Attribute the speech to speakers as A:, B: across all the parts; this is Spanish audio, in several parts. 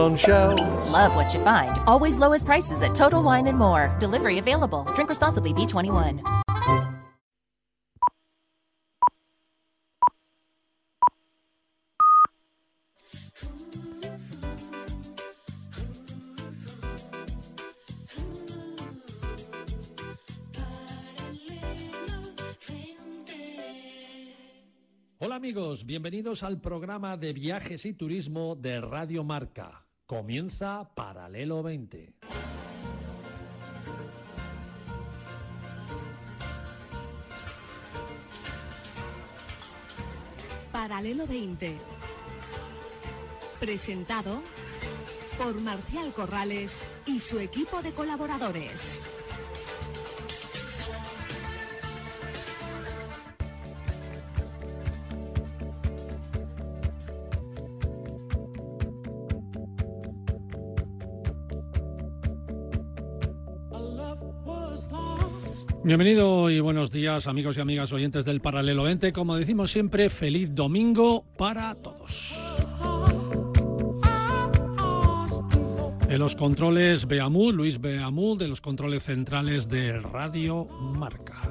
A: on shelves.
B: Love what you find. Always lowest prices at Total Wine and More. Delivery available. Drink responsibly. B21.
C: Hola amigos, bienvenidos al programa de viajes y turismo de Radio Marca. Comienza Paralelo 20.
D: Paralelo 20. Presentado por Marcial Corrales y su equipo de colaboradores.
C: Bienvenido y buenos días amigos y amigas oyentes del Paralelo 20. Como decimos siempre, feliz domingo para todos. De los controles Beamul, Luis Beamul, de los controles centrales de Radio Marca.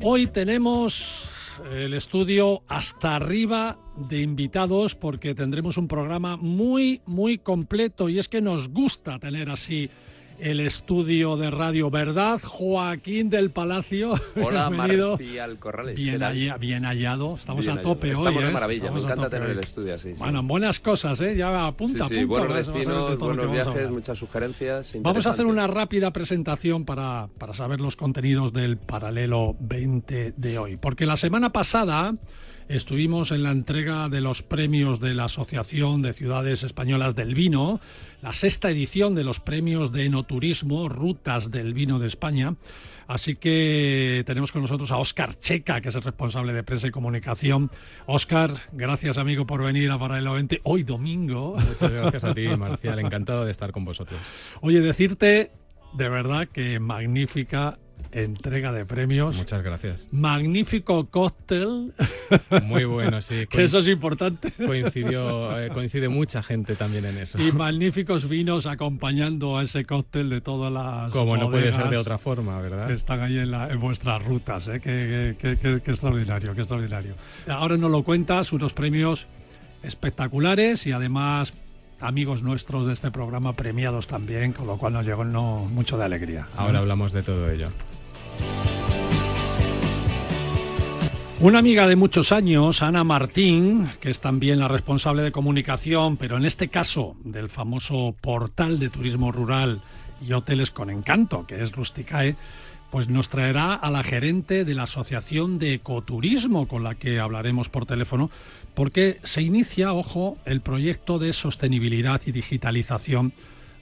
C: Hoy tenemos el estudio hasta arriba de invitados porque tendremos un programa muy, muy completo y es que nos gusta tener así el estudio de Radio Verdad, Joaquín del Palacio.
E: Hola,
C: bienvenido.
E: Marcial Corrales.
C: Bien, hallado, estamos
E: Bien
C: a tope
E: hallado.
C: hoy.
E: Estamos de
C: ¿eh?
E: maravilla,
C: Estamos
E: me encanta tener el estudio así. sí.
C: Bueno, buenas cosas, ¿eh? Ya apunta,
E: sí, sí,
C: apunta.
E: buenos destinos, buenos viajes, muchas sugerencias.
C: Vamos a hacer una rápida presentación para, para saber los contenidos del paralelo 20 de hoy. Porque la semana pasada estuvimos en la entrega de los premios de la Asociación de Ciudades Españolas del Vino, la sexta edición de los premios de enoturismo, Rutas del Vino de España. Así que tenemos con nosotros a Óscar Checa, que es el responsable de prensa y comunicación. Óscar, gracias amigo por venir a Paralelo 20 hoy domingo.
F: Muchas gracias a ti, Marcial. Encantado de estar con vosotros.
C: Oye, decirte de verdad que magnífica entrega de premios.
F: Muchas gracias.
C: Magnífico cóctel,
F: Muy bueno, sí.
C: que eso es importante.
F: Coincidió, eh, coincide mucha gente también en eso.
C: Y magníficos vinos acompañando a ese cóctel de todas las.
F: Como no puede ser de otra forma, ¿verdad?
C: Que están ahí en, la- en vuestras rutas, ¿eh? Qué, qué- qué- qué extraordinario, qué extraordinario. Ahora nos lo cuentas, unos premios espectaculares y además amigos nuestros de este programa premiados también, con lo cual nos llegó no, mucho de alegría.
F: Ahora hablamos de todo ello.
C: Una amiga de muchos años, Ana Martín, que es también la responsable de comunicación, pero en este caso del famoso portal de turismo rural y hoteles con encanto, que es Rusticae, pues nos traerá a la gerente de la Asociación de Ecoturismo, con la que hablaremos por teléfono, porque se inicia, ojo, el proyecto de sostenibilidad y digitalización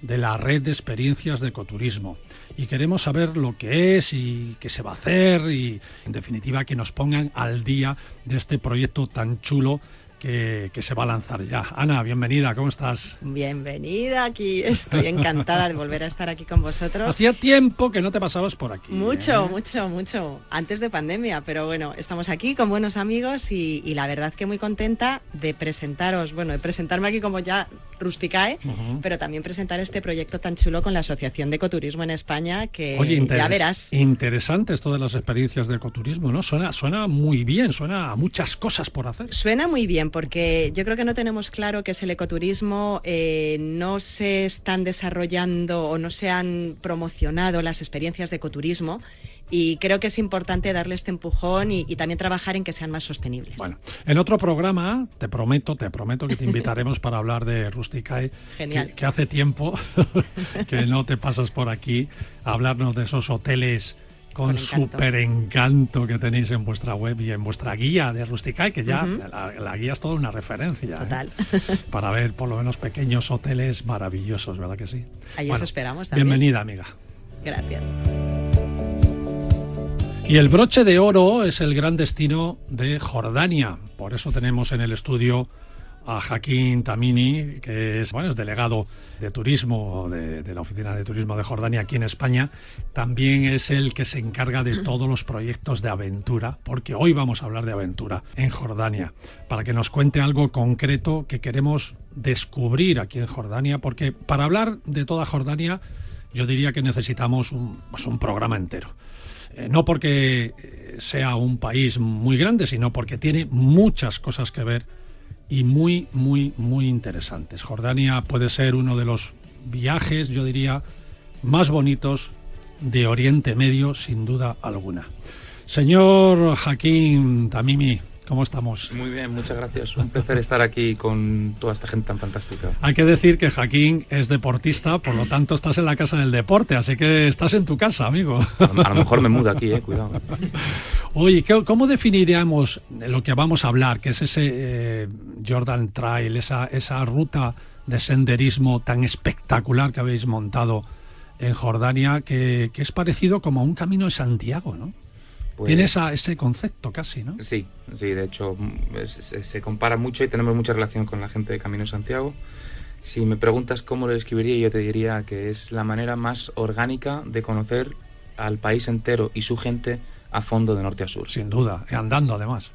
C: de la red de experiencias de ecoturismo. Y queremos saber lo que es y qué se va a hacer y, en definitiva, que nos pongan al día de este proyecto tan chulo que, que se va a lanzar ya. Ana, bienvenida, ¿cómo estás?
G: Bienvenida aquí. Estoy encantada de volver a estar aquí con vosotros.
C: Hacía tiempo que no te pasabas por aquí.
G: Mucho,
C: ¿eh?
G: mucho, mucho. Antes de pandemia, pero bueno, estamos aquí con buenos amigos y, y la verdad que muy contenta de presentaros, bueno, de presentarme aquí como ya Rusticae, pero también presentar este proyecto tan chulo con la Asociación de Ecoturismo en España que
C: Oye,
G: ya verás.
C: interesante esto de las experiencias de ecoturismo, ¿no? Suena, suena muy bien, suena a muchas cosas por hacer.
G: Suena muy bien porque yo creo que no tenemos claro que es el ecoturismo, eh, no se están desarrollando o no se han promocionado las experiencias de ecoturismo y creo que es importante darle este empujón y, y también trabajar en que sean más sostenibles.
C: Bueno, en otro programa, te prometo, te prometo que te invitaremos para hablar de Rusticae,
G: Genial.
C: Que, que hace tiempo que no te pasas por aquí a hablarnos de esos hoteles con súper encanto que tenéis en vuestra web y en vuestra guía de Rusticae, que ya
G: Ujú.
C: la, la guía es toda una referencia. ¿eh?
G: Total.
C: Para ver por lo menos pequeños hoteles maravillosos, ¿verdad que sí?
G: Ahí os esperamos también.
C: Bienvenida, amiga.
G: Gracias.
C: Y el broche de oro es el gran destino de Jordania. Por eso tenemos en el estudio a Joaquín Tamini, que es, bueno, es delegado de turismo de, la Oficina de Turismo de Jordania aquí en España. También es el que se encarga de todos los proyectos de aventura, porque hoy vamos a hablar de aventura en Jordania, para que nos cuente algo concreto que queremos descubrir aquí en Jordania, porque para hablar de toda Jordania yo diría que necesitamos un, pues un programa entero. Eh, no porque sea un país muy grande, sino porque tiene muchas cosas que ver y muy, muy, muy interesantes. Jordania puede ser uno de los viajes, yo diría, más bonitos de Oriente Medio, sin duda alguna. Señor Hakim Tamimi, ¿Cómo estamos?
A: Muy bien, muchas gracias. Un placer estar aquí con toda esta gente tan fantástica.
C: Hay que decir que Jaquín es deportista, por lo tanto estás en la casa del deporte, así que estás en tu casa, amigo.
A: A lo mejor me mudo aquí, eh, cuidado.
C: Oye, ¿cómo definiríamos lo que vamos a hablar, que es ese eh, Jordan Trail, esa, esa ruta de senderismo tan espectacular que habéis montado en Jordania, que, que es parecido como a un camino de Santiago, ¿no? Pues Tiene ese concepto casi, ¿no?
A: Sí, sí, de hecho mm, se compara mucho y tenemos mucha relación con la gente de Camino Santiago. Si me preguntas cómo lo describiría, yo te diría que es la manera más orgánica de conocer al país entero y su gente a fondo de norte a sur.
C: Sin duda, andando además.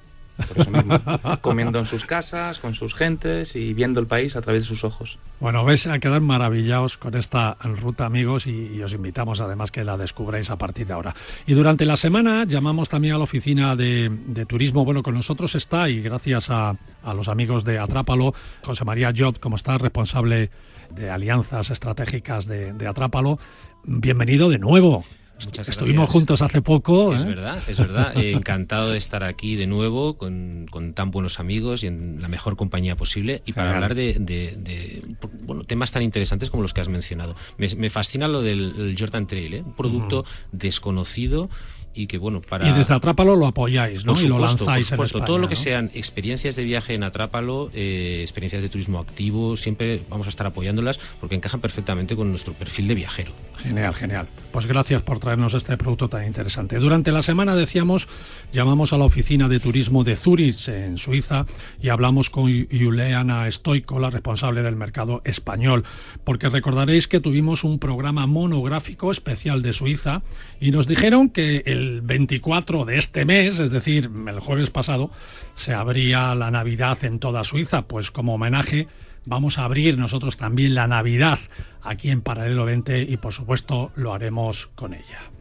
A: Por eso mismo. Comiendo en sus casas, con sus gentes y viendo el país a través de sus ojos.
C: Bueno, vais a quedar maravillados con esta ruta, amigos, y, os invitamos además que la descubráis a partir de ahora. Y durante la semana llamamos también a la oficina de, turismo. Bueno, con nosotros está, y gracias a, los amigos de Atrápalo, José María Job, como está responsable de alianzas estratégicas de, de Atrápalo. Bienvenido de nuevo. Estuvimos juntos hace poco.
E: Es ¿eh? verdad, es verdad. encantado de estar aquí de nuevo con, tan buenos amigos y en la mejor compañía posible y para hablar de, bueno, temas tan interesantes como los que has mencionado. Me, fascina lo del Jordan Trail, ¿eh? un producto desconocido y que bueno para
C: y desde Atrápalo lo apoyáis no y lo lanzáis por supuesto.
E: Todo lo que sean experiencias de viaje en Atrápalo eh, experiencias de turismo activo siempre vamos a estar apoyándolas porque encajan perfectamente con nuestro perfil de viajero.
C: Genial genial. Pues gracias por traernos este producto tan interesante. Durante la semana decíamos llamamos a la oficina de turismo de Zurich en Suiza y hablamos con Juliana Stoico la responsable del mercado español porque recordaréis que tuvimos un programa monográfico especial de Suiza y nos dijeron que el el 24 de este mes, es decir, el jueves pasado, se abría la Navidad en toda Suiza. Pues como homenaje vamos a abrir nosotros también la Navidad aquí en Paralelo 20 y por supuesto lo haremos con ella.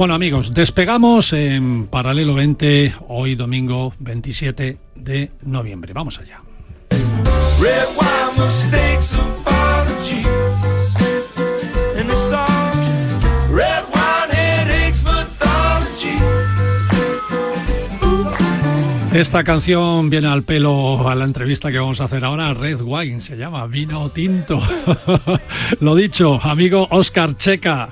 C: Bueno amigos, despegamos en Paralelo 20 hoy domingo 27 de noviembre. Vamos allá. Esta canción viene al pelo a la entrevista que vamos a hacer ahora. Red Wine se llama, vino tinto. Lo dicho, amigo Oscar Checa.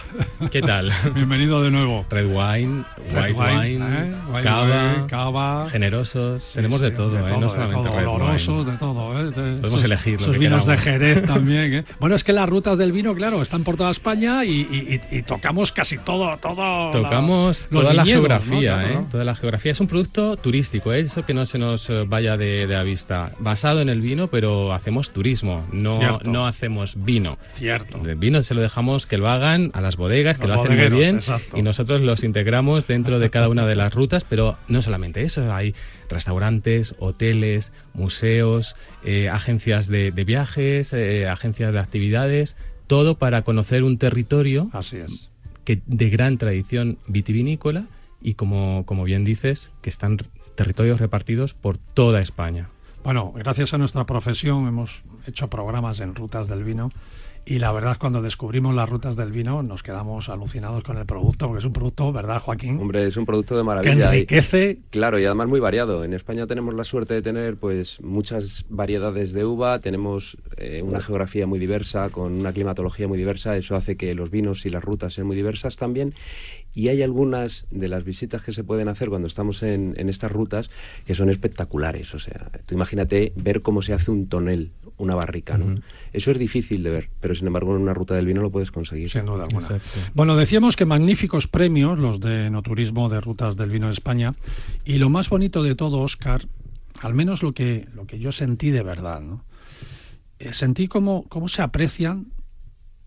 F: ¿Qué tal?
C: Bienvenido de nuevo.
F: Red Wine, White Wine, ¿eh? cava, generosos. Tenemos de todo, ¿eh? no solamente Red Wine.
C: de todo. ¿eh?
F: Podemos elegir
C: lo vinos de Jerez también. ¿eh? Bueno, es que las rutas del vino, claro, están por toda España y, tocamos casi todo. todo
F: tocamos toda la geografía, ¿eh? Toda la geografía. Es un producto turístico, ¿eh? Eso que no se nos eh, vaya de, de, vista. Basado en el vino, pero hacemos turismo, no, no hacemos vino.
C: Cierto.
F: El vino se lo dejamos que lo hagan a las bodegas, que lo hacen muy bien, y nosotros los integramos dentro de cada una de las rutas, pero no solamente eso, hay restaurantes, hoteles, museos, eh, agencias de, viajes, eh, agencias de actividades, todo para conocer un territorio
C: Así es.
F: que de gran tradición vitivinícola y como, como bien dices, que están territorios repartidos por toda España.
C: Bueno, gracias a nuestra profesión hemos hecho programas en rutas del vino y la verdad es cuando descubrimos las rutas del vino nos quedamos alucinados con el producto, porque es un producto, ¿verdad, Joaquín?
H: Hombre, es un producto de maravilla.
C: Que enriquece.
H: claro, y además muy variado. En España tenemos la suerte de tener pues muchas variedades de uva, tenemos eh, una geografía muy diversa, con una climatología muy diversa, eso hace que los vinos y las rutas sean muy diversas también y hay algunas de las visitas que se pueden hacer cuando estamos en, estas rutas que son espectaculares. O sea, tú imagínate ver cómo se hace un tonel, una barrica, ¿no? Eso es difícil de ver, pero sin embargo en una ruta del vino lo puedes conseguir.
C: Sin duda alguna. Bueno, decíamos que magníficos premios los de No Turismo de Rutas del Vino de España y lo más bonito de todo, Oscar, al menos lo que, lo que yo sentí de verdad, ¿no? Eh, sentí cómo, cómo se aprecian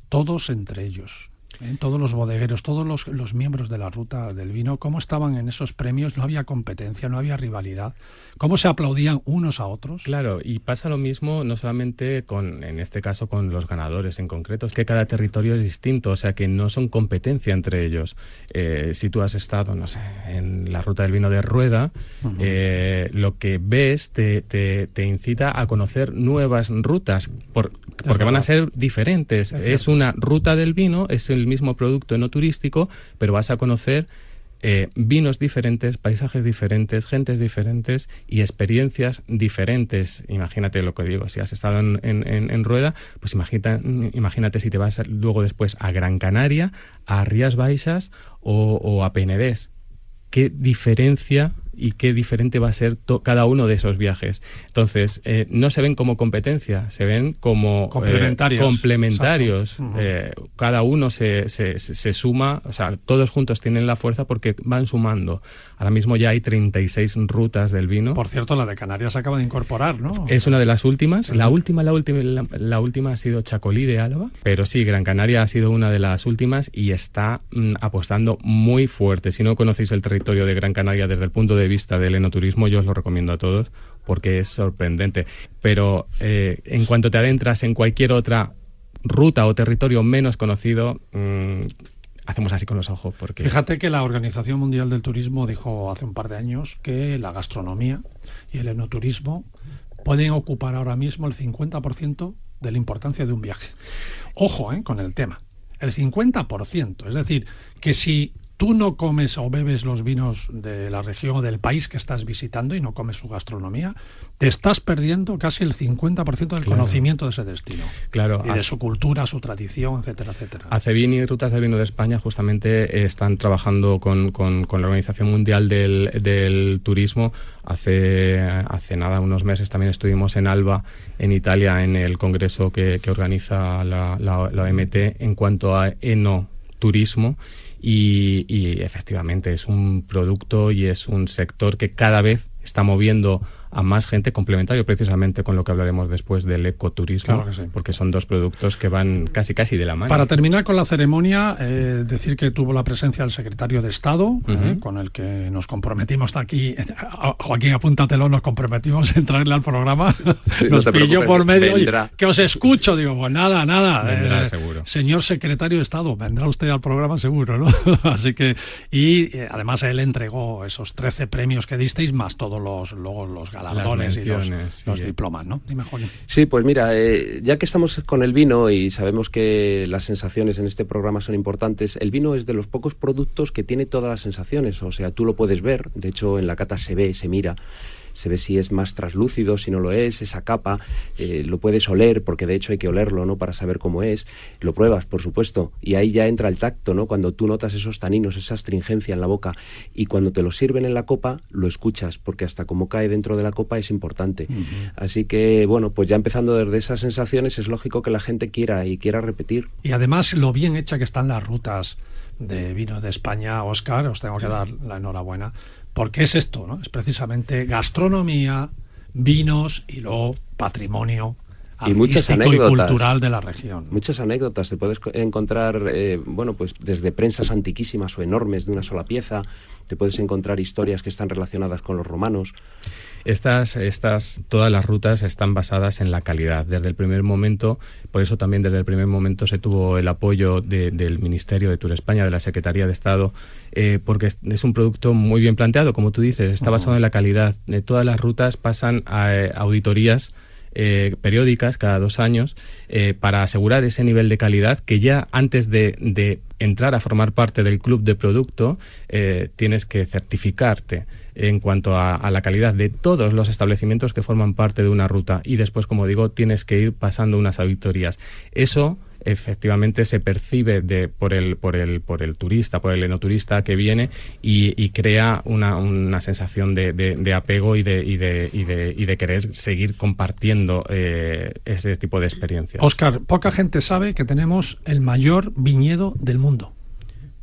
C: todos entre ellos. ¿Eh? todos los bodegueros, todos los, los, miembros de la ruta del vino, cómo estaban en esos premios, no había competencia, no había rivalidad, cómo se aplaudían unos a otros.
F: Claro, y pasa lo mismo no solamente con, en este caso, con los ganadores en concreto, es que cada territorio es distinto, o sea que no son competencia entre ellos. Eh, si tú has estado, no sé, en la ruta del vino de Rueda, eh, lo que ves te, te, te, incita a conocer nuevas rutas, por, porque van a ser diferentes. Es, es una ruta del vino, es el mismo producto no turístico, pero vas a conocer eh, vinos diferentes, paisajes diferentes, gentes diferentes y experiencias diferentes. Imagínate lo que digo, si has estado en, en, en Rueda, pues imagínate si te vas luego después a Gran Canaria, a Rías Baixas o, o a Penedés. ¿Qué diferencia y qué diferente va a ser cada uno de esos viajes. Entonces, eh, no se ven como competencia, se ven como
C: complementarios.
F: Eh, complementarios. Uh -huh. eh, cada uno se, se, se, suma, o sea, todos juntos tienen la fuerza porque van sumando. Ahora mismo ya hay 36 rutas del vino.
C: Por cierto, la de Canarias acaba de incorporar, ¿no?
F: Es una de las últimas. Uh -huh. La última, la última, la, la, última ha sido Chacolí de Álava, pero sí, Gran Canaria ha sido una de las últimas y está mm, apostando muy fuerte. Si no conocéis el territorio de Gran Canaria desde el punto de vista del enoturismo, yo os lo recomiendo a todos porque es sorprendente. Pero eh, en cuanto te adentras en cualquier otra ruta o territorio menos conocido, mmm, hacemos así con los ojos. Porque...
C: Fíjate que la Organización Mundial del Turismo dijo hace un par de años que la gastronomía y el enoturismo pueden ocupar ahora mismo el 50% de la importancia de un viaje. Ojo eh, con el tema. El 50%. Es decir, que si tú no comes o bebes los vinos de la región o del país que estás visitando y no comes su gastronomía, te estás perdiendo casi el 50% del claro. conocimiento de ese destino.
F: Claro.
C: Y de su cultura, su tradición, etcétera, etcétera.
F: Acevin y Rutas del Vino de España justamente están trabajando con, con, con la Organización Mundial del, del, Turismo. Hace, hace nada, unos meses, también estuvimos en Alba, en Italia, en el congreso que, que organiza la, la, la OMT en cuanto a enoturismo. Y, y, efectivamente es un producto y es un sector que cada vez está moviendo a más gente, complementario precisamente con lo que hablaremos después del ecoturismo,
C: claro sí.
F: porque son dos productos que van casi casi de la mano.
C: Para terminar con la ceremonia, eh, decir que tuvo la presencia el secretario de Estado, uh -huh. eh, con el que nos comprometimos aquí, Joaquín, apúntatelo, nos comprometimos en traerle al programa,
H: sí,
C: nos
H: no
C: pilló por medio, oye, que os escucho, digo, pues nada, nada,
F: vendrá, eh, seguro.
C: señor secretario de Estado, vendrá usted al programa seguro, ¿no? Así que, y eh, además él entregó esos 13 premios que disteis, más todos los, luego los galardones y los, diplomas, ¿no? Dime.
H: Sí, pues mira, eh, ya que estamos con el vino y sabemos que las sensaciones en este programa son importantes, el vino es de los pocos productos que tiene todas las sensaciones, o sea, tú lo puedes ver, de hecho en la cata se ve, se mira se ve si es más traslúcido, si no lo es, esa capa, eh, lo puedes oler, porque de hecho hay que olerlo, ¿no? Para saber cómo es, lo pruebas, por supuesto, y ahí ya entra el tacto, ¿no? Cuando tú notas esos taninos, esa astringencia en la boca, y cuando te lo sirven en la copa, lo escuchas, porque hasta cómo cae dentro de la copa es importante. Uh -huh. Así que, bueno, pues ya empezando desde esas sensaciones, es lógico que la gente quiera y quiera repetir.
C: Y además, lo bien hecha que están las rutas de vino de España, Oscar, os tengo que dar la enhorabuena porque es esto, ¿no? Es precisamente gastronomía, vinos y luego patrimonio
H: y muchas anécdotas
C: y cultural de la región.
H: Muchas anécdotas te puedes encontrar, eh, bueno, pues desde prensas antiquísimas o enormes de una sola pieza, te puedes encontrar historias que están relacionadas con los romanos.
F: Estas, estas, todas las rutas están basadas en la calidad. Desde el primer momento, por eso también desde el primer momento se tuvo el apoyo de, del Ministerio de Tour España, de la Secretaría de Estado, eh, porque es, es, un producto muy bien planteado, como tú dices, está basado en la calidad. Eh, todas las rutas pasan a, a auditorías eh, periódicas cada dos años eh, para asegurar ese nivel de calidad que ya antes de, entrar a formar parte del club de producto eh, tienes que certificarte en cuanto a, a, la calidad de todos los establecimientos que forman parte de una ruta. Y después como digo tienes que ir pasando unas auditorías. Eso efectivamente se percibe de, por, el, por, el, por el turista, por el enoturista que viene y, crea una, una sensación de, de, de apego y de, y, de, y, de, y de querer seguir compartiendo eh, ese tipo de experiencias.
C: Oscar, poca gente sabe que tenemos el mayor viñedo del mundo.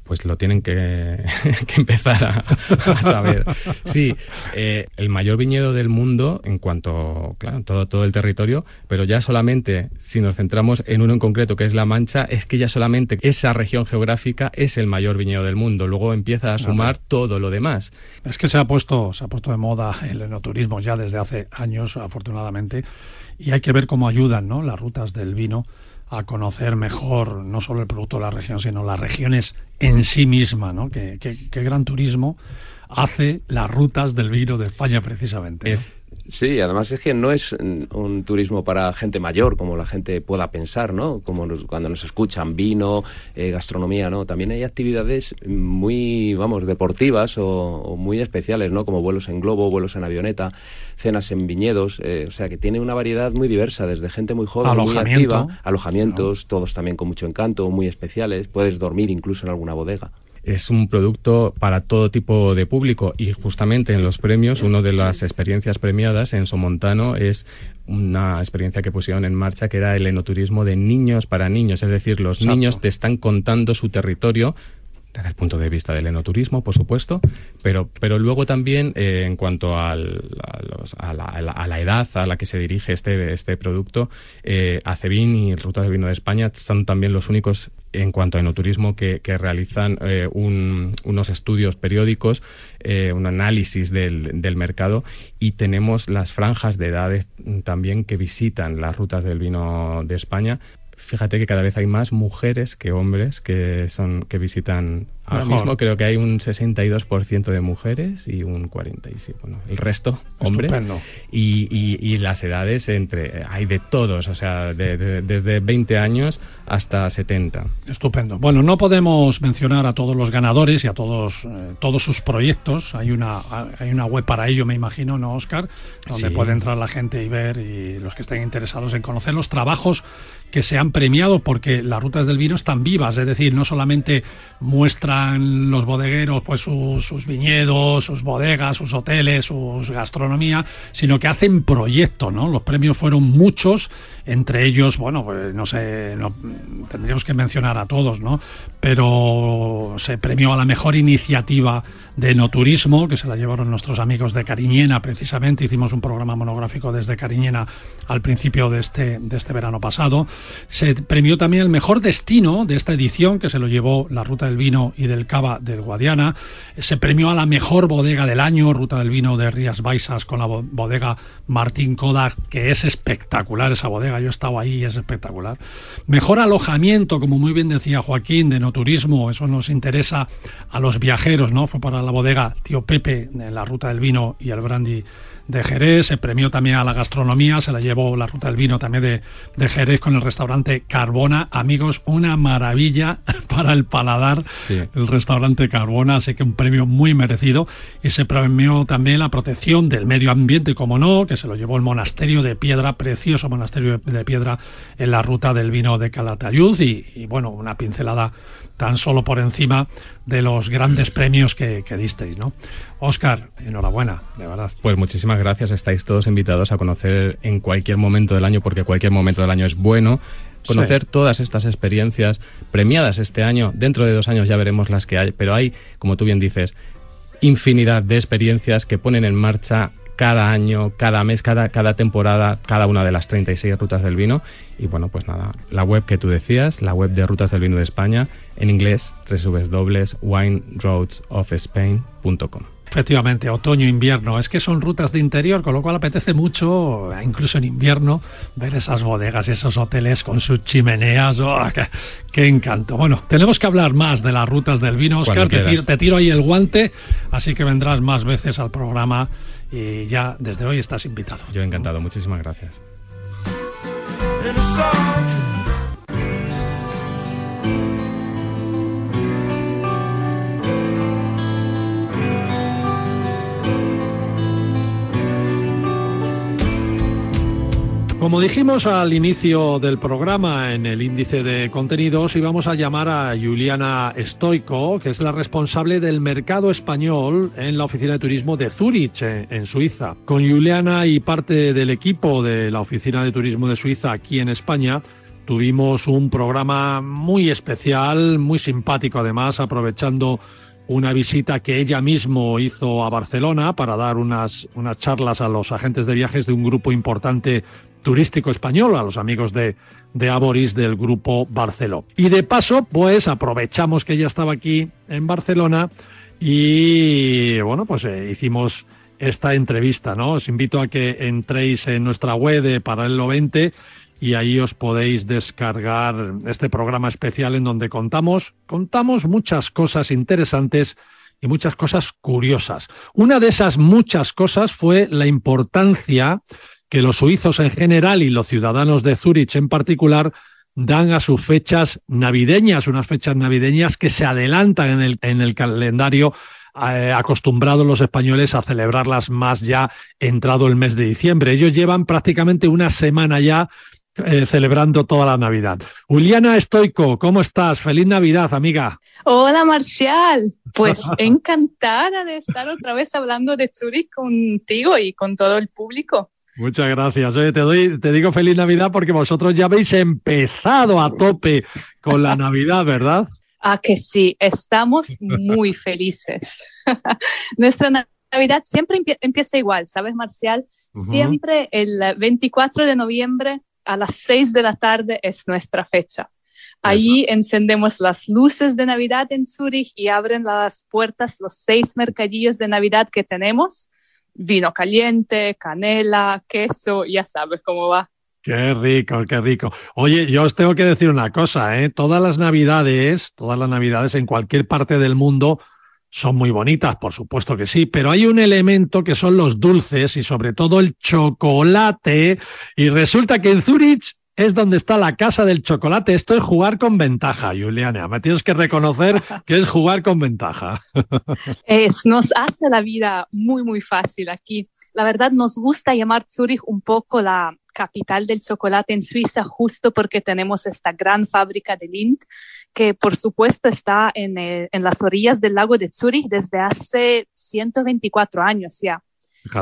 F: Pues lo tienen que, empezar a, saber. Sí, eh, el mayor viñedo del mundo en cuanto, claro, todo, todo el territorio, pero ya solamente si nos centramos en uno en concreto, que es La Mancha, es que ya solamente esa región geográfica es el mayor viñedo del mundo. Luego empieza a sumar todo lo demás.
C: Es que se ha puesto, se ha puesto de moda el enoturismo ya desde hace años, afortunadamente, y hay que ver cómo ayudan ¿no? las rutas del vino a conocer mejor no solo el producto de la región, sino las regiones en sí misma, ¿no? Que, gran turismo hace las rutas del vino de España precisamente.
H: Sí, además es que no es un turismo para gente mayor, como la gente pueda pensar, ¿no? Como cuando nos escuchan vino, eh, gastronomía, ¿no? También hay actividades muy, vamos, deportivas o, muy especiales, ¿no? Como vuelos en globo, vuelos en avioneta, cenas en viñedos, eh, o sea que tiene una variedad muy diversa, desde gente muy joven, muy activa, alojamientos, todos también con mucho encanto, muy especiales, puedes dormir incluso en alguna bodega
F: es un producto para todo tipo de público y justamente en los premios, una de las experiencias premiadas en Somontano es una experiencia que pusieron en marcha que era el enoturismo de niños para niños, es decir, los niños te están contando su territorio desde el punto de vista del enoturismo, por supuesto, pero, pero luego también eh, en cuanto al, a, la, edad a la que se dirige este, este producto, eh, Acevin y Ruta de Vino de España son también los únicos en cuanto a enoturismo que, que realizan eh, unos estudios periódicos, eh, un análisis del, del, mercado y tenemos las franjas de edades también que visitan las rutas del vino de España fíjate que cada vez hay más mujeres que hombres que son que visitan Ahora mismo creo que hay un 62% de mujeres y un 47%, bueno, el resto hombres. Y, y, las edades entre hay de todos, o sea, desde 20 años hasta 70.
C: Estupendo. Bueno, no podemos mencionar a todos los ganadores y a todos eh, todos sus proyectos. Hay una hay una web para ello, me imagino, ¿no, Oscar? Donde puede entrar la gente y ver y los que estén interesados en conocer los trabajos que se han premiado porque las rutas del vino están vivas, es decir, no solamente muestran los bodegueros pues sus, viñedos, sus bodegas, sus hoteles, su gastronomía, sino que hacen proyectos, ¿no? Los premios fueron muchos, entre ellos, bueno, pues no sé, no, tendríamos que mencionar a todos, ¿no? Pero se premió a la mejor iniciativa de no turismo, que se la llevaron nuestros amigos de Cariñena, precisamente. Hicimos un programa monográfico desde Cariñena al principio de este, de este verano pasado. Se premió también el mejor destino de esta edición, que se lo llevó la Ruta del Vino y del Cava del Guadiana. Se premió a la mejor bodega del año, Ruta del Vino de Rías Baixas, con la bodega Martín Kodak, que es espectacular esa bodega. Yo he estado ahí y es espectacular. Mejor alojamiento, como muy bien decía Joaquín, de no turismo. Eso nos interesa a los viajeros, ¿no? Fue para la bodega Tío Pepe en la ruta del vino y el brandy de Jerez, se premió también a la gastronomía, se la llevó la ruta del vino también de, de Jerez con el restaurante Carbona. Amigos, una maravilla para el paladar el restaurante Carbona, así que un premio muy merecido. Y se premió también la protección del medio ambiente, como no, que se lo llevó el monasterio de piedra, precioso monasterio de piedra en la ruta del vino de Calatayud y, y bueno, una pincelada tan solo por encima de los grandes premios que, disteis, ¿no? Oscar, enhorabuena, de verdad.
F: Pues muchísimas gracias, estáis todos invitados a conocer en cualquier momento del año, porque cualquier momento del año es bueno, conocer todas estas experiencias premiadas este año, dentro de dos años ya veremos las que hay, pero hay, como tú bien dices, infinidad de experiencias que ponen en marcha cada año, cada mes, cada, cada temporada, cada una de las 36 rutas del vino. Y bueno, pues nada, la web que tú decías, la web de Rutas del Vino de España, en inglés, www.wineroadsofspain.com.
C: Efectivamente, otoño, invierno. Es que son rutas de interior, con lo cual apetece mucho, incluso en invierno, ver esas bodegas y esos hoteles con sus chimeneas. ¡Oh, qué, encanto! Bueno, tenemos que hablar más de las rutas del vino, Oscar. te tiro ahí el guante, así que vendrás más veces al programa y ya desde hoy estás invitado.
F: Yo encantado, muchísimas gracias.
C: Como dijimos al inicio del programa en el índice de contenidos, íbamos a llamar a Juliana Stoico, que es la responsable del mercado español en la Oficina de Turismo de Zurich, en Suiza. Con Juliana y parte del equipo de la Oficina de Turismo de Suiza aquí en España, tuvimos un programa muy especial, muy simpático además, aprovechando una visita que ella mismo hizo a Barcelona para dar unas, unas charlas a los agentes de viajes de un grupo importante turístico español, a los amigos de, de Aboris del grupo Barceló. Y de paso, pues aprovechamos que ella estaba aquí en Barcelona y bueno, pues eh, hicimos esta entrevista, ¿no? Os invito a que entréis en nuestra web de Paralelo 20 y ahí os podéis descargar este programa especial en donde contamos, contamos muchas cosas interesantes y muchas cosas curiosas. Una de esas muchas cosas fue la importancia que los suizos en general y los ciudadanos de Zurich en particular dan a sus fechas navideñas, unas fechas navideñas que se adelantan en el, en el calendario eh, acostumbrados los españoles a celebrarlas más ya entrado el mes de diciembre. Ellos llevan prácticamente una semana ya eh, celebrando toda la Navidad. Juliana Estoico, ¿cómo estás? Feliz Navidad, amiga.
I: Hola, Marcial. Pues encantada de estar otra vez hablando de Zurich contigo y con todo el público.
C: Muchas gracias. te, doy, te digo feliz Navidad porque vosotros ya habéis empezado a tope con la Navidad, ¿verdad?
I: Ah, que sí, estamos muy felices. Nuestra Navidad siempre empieza igual, ¿sabes, Marcial? Siempre el 24 de noviembre a las 6 de la tarde es nuestra fecha. Allí encendemos las luces de Navidad en Zurich y abren las puertas los seis mercadillos de Navidad que tenemos vino caliente, canela, queso, ya sabes cómo va.
C: Qué rico, qué rico. Oye, yo os tengo que decir una cosa, ¿eh? Todas las navidades, todas las navidades en cualquier parte del mundo son muy bonitas, por supuesto que sí, pero hay un elemento que son los dulces y sobre todo el chocolate. Y resulta que en Zurich es donde está la casa del chocolate. Esto es jugar con ventaja, Juliana. Me tienes que reconocer que es jugar con ventaja.
I: Es, nos hace la vida muy, muy fácil aquí. La verdad, nos gusta llamar Zurich un poco la capital del chocolate en Suiza, justo porque tenemos esta gran fábrica de Lindt, que por supuesto está en, en las orillas del lago de Zurich desde hace 124 años ya.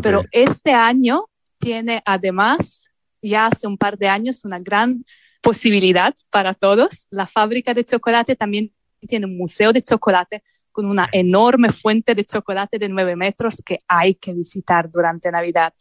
I: Pero este año tiene además ya hace un par de años una gran posibilidad para todos. La fábrica de chocolate también tiene un museo de chocolate con una enorme fuente de chocolate de nueve metros que hay que visitar durante Navidad.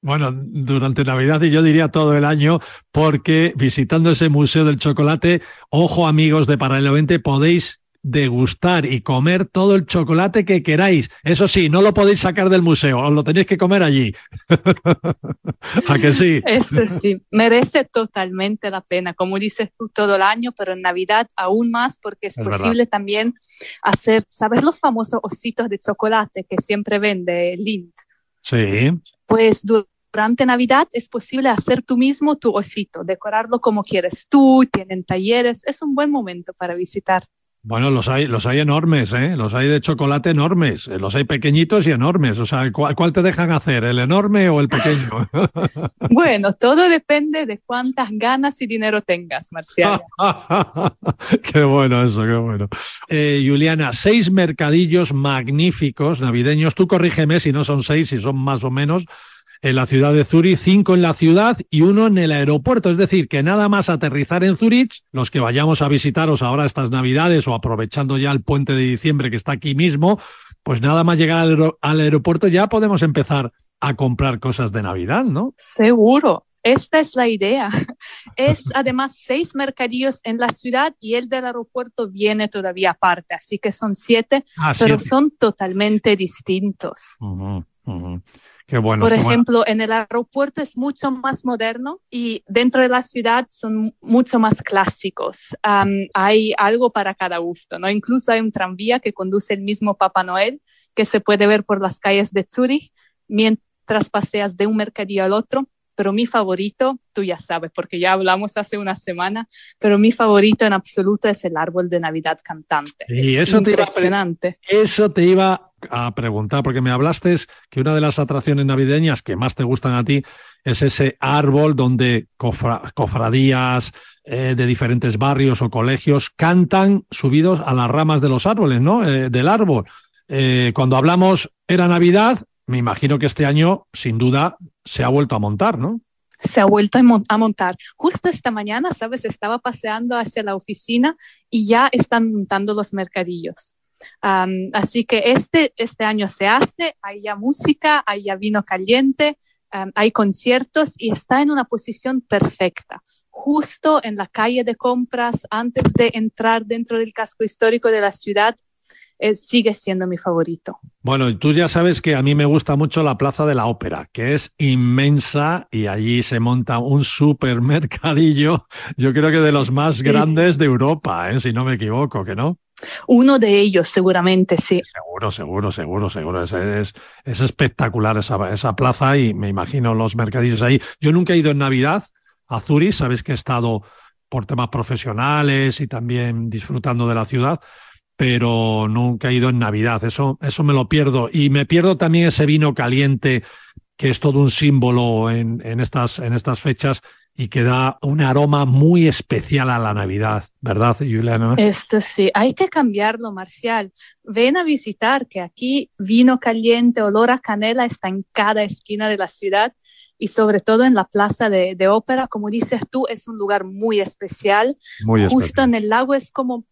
C: Bueno, durante Navidad y yo diría todo el año, porque visitando ese Museo del Chocolate, ojo amigos de Paralelo 20, podéis degustar y comer todo el chocolate que queráis. Eso sí, no lo podéis sacar del museo, os lo tenéis que comer allí. ¿A que sí?
I: Esto sí, merece totalmente la pena, como dices tú, todo el año, pero en Navidad aún más, porque es, posible también hacer, ¿sabes los famosos ositos de chocolate que siempre vende Lind?
C: Sí.
I: Pues durante Navidad es posible hacer tú mismo tu osito, decorarlo como quieres tú, tienen talleres, es un buen momento para visitar.
C: Bueno, los hay, los hay enormes, ¿eh? Los hay de chocolate enormes, eh, los hay pequeñitos y enormes. O sea, ¿cuál, te dejan hacer, el enorme o el pequeño?
I: bueno, todo depende de cuántas ganas y dinero tengas, Marcial.
C: qué bueno eso, qué bueno. Eh, Juliana, seis mercadillos magníficos navideños. Tú corrígeme si no son seis, si son más o menos en la ciudad de Zurich, cinco en la ciudad y uno en el aeropuerto. Es decir, que nada más aterrizar en Zurich, los que vayamos a visitaros ahora estas Navidades o aprovechando ya el puente de diciembre que está aquí mismo, pues nada más llegar al, aeropuerto ya podemos empezar a comprar cosas de Navidad, ¿no?
I: Seguro. Esta es la idea. Es además seis mercadillos en la ciudad y el del aeropuerto viene todavía aparte, así que son siete, ah, pero son totalmente distintos. Por ejemplo, en el aeropuerto es mucho más moderno y dentro de la ciudad son mucho más clásicos. hay algo para cada gusto, ¿no? Incluso hay un tranvía que conduce el mismo Papá Noel que se puede ver por las calles de Zurich mientras paseas de un mercadillo al otro. Pero mi favorito, tú ya sabes, porque ya hablamos hace una semana, pero mi favorito en absoluto es el árbol de Navidad cantante.
C: Y eso impresionante. eso te iba a preguntar, porque me hablaste que una de las atracciones navideñas que más te gustan a ti es ese árbol donde cofradías eh, de diferentes barrios o colegios cantan subidos a las ramas de los árboles, ¿no? Eh, del árbol. Eh, cuando hablamos era Navidad, me imagino que este año, sin duda, se ha vuelto a montar, ¿no?
I: se ha vuelto a montar. Justo esta mañana, ¿sabes? Estaba paseando hacia la oficina y ya están montando los mercadillos. Así que este, este año se hace, hay ya música, hay ya vino caliente, hay conciertos y está en una posición perfecta, justo en la calle de compras, antes de entrar dentro del casco histórico de la ciudad, sigue siendo mi favorito.
C: Bueno, tú ya sabes que a mí me gusta mucho la Plaza de la Ópera, que es inmensa y allí se monta un supermercadillo, yo creo que de los más grandes de Europa, ¿eh? si no me equivoco, ¿que no?
I: Uno de ellos, seguramente, sí.
C: Seguro, seguro, seguro, seguro. Es, es, es espectacular esa, plaza y me imagino los mercadillos ahí. Yo nunca he ido en Navidad a Zurich, sabes que he estado por temas profesionales y también disfrutando de la ciudad, pero nunca he ido en Navidad. Eso, eso me lo pierdo. Y me pierdo también ese vino caliente, que es todo un símbolo en, estas, en estas fechas y que da un aroma muy especial a la Navidad, ¿verdad, Juliana?
I: Esto sí, hay que cambiarlo, Marcial. Ven a visitar, que aquí vino caliente, olor a canela está en cada esquina de la ciudad y sobre todo en la plaza de, de ópera, como dices tú, es un lugar muy especial. Muy Justo en el lago es como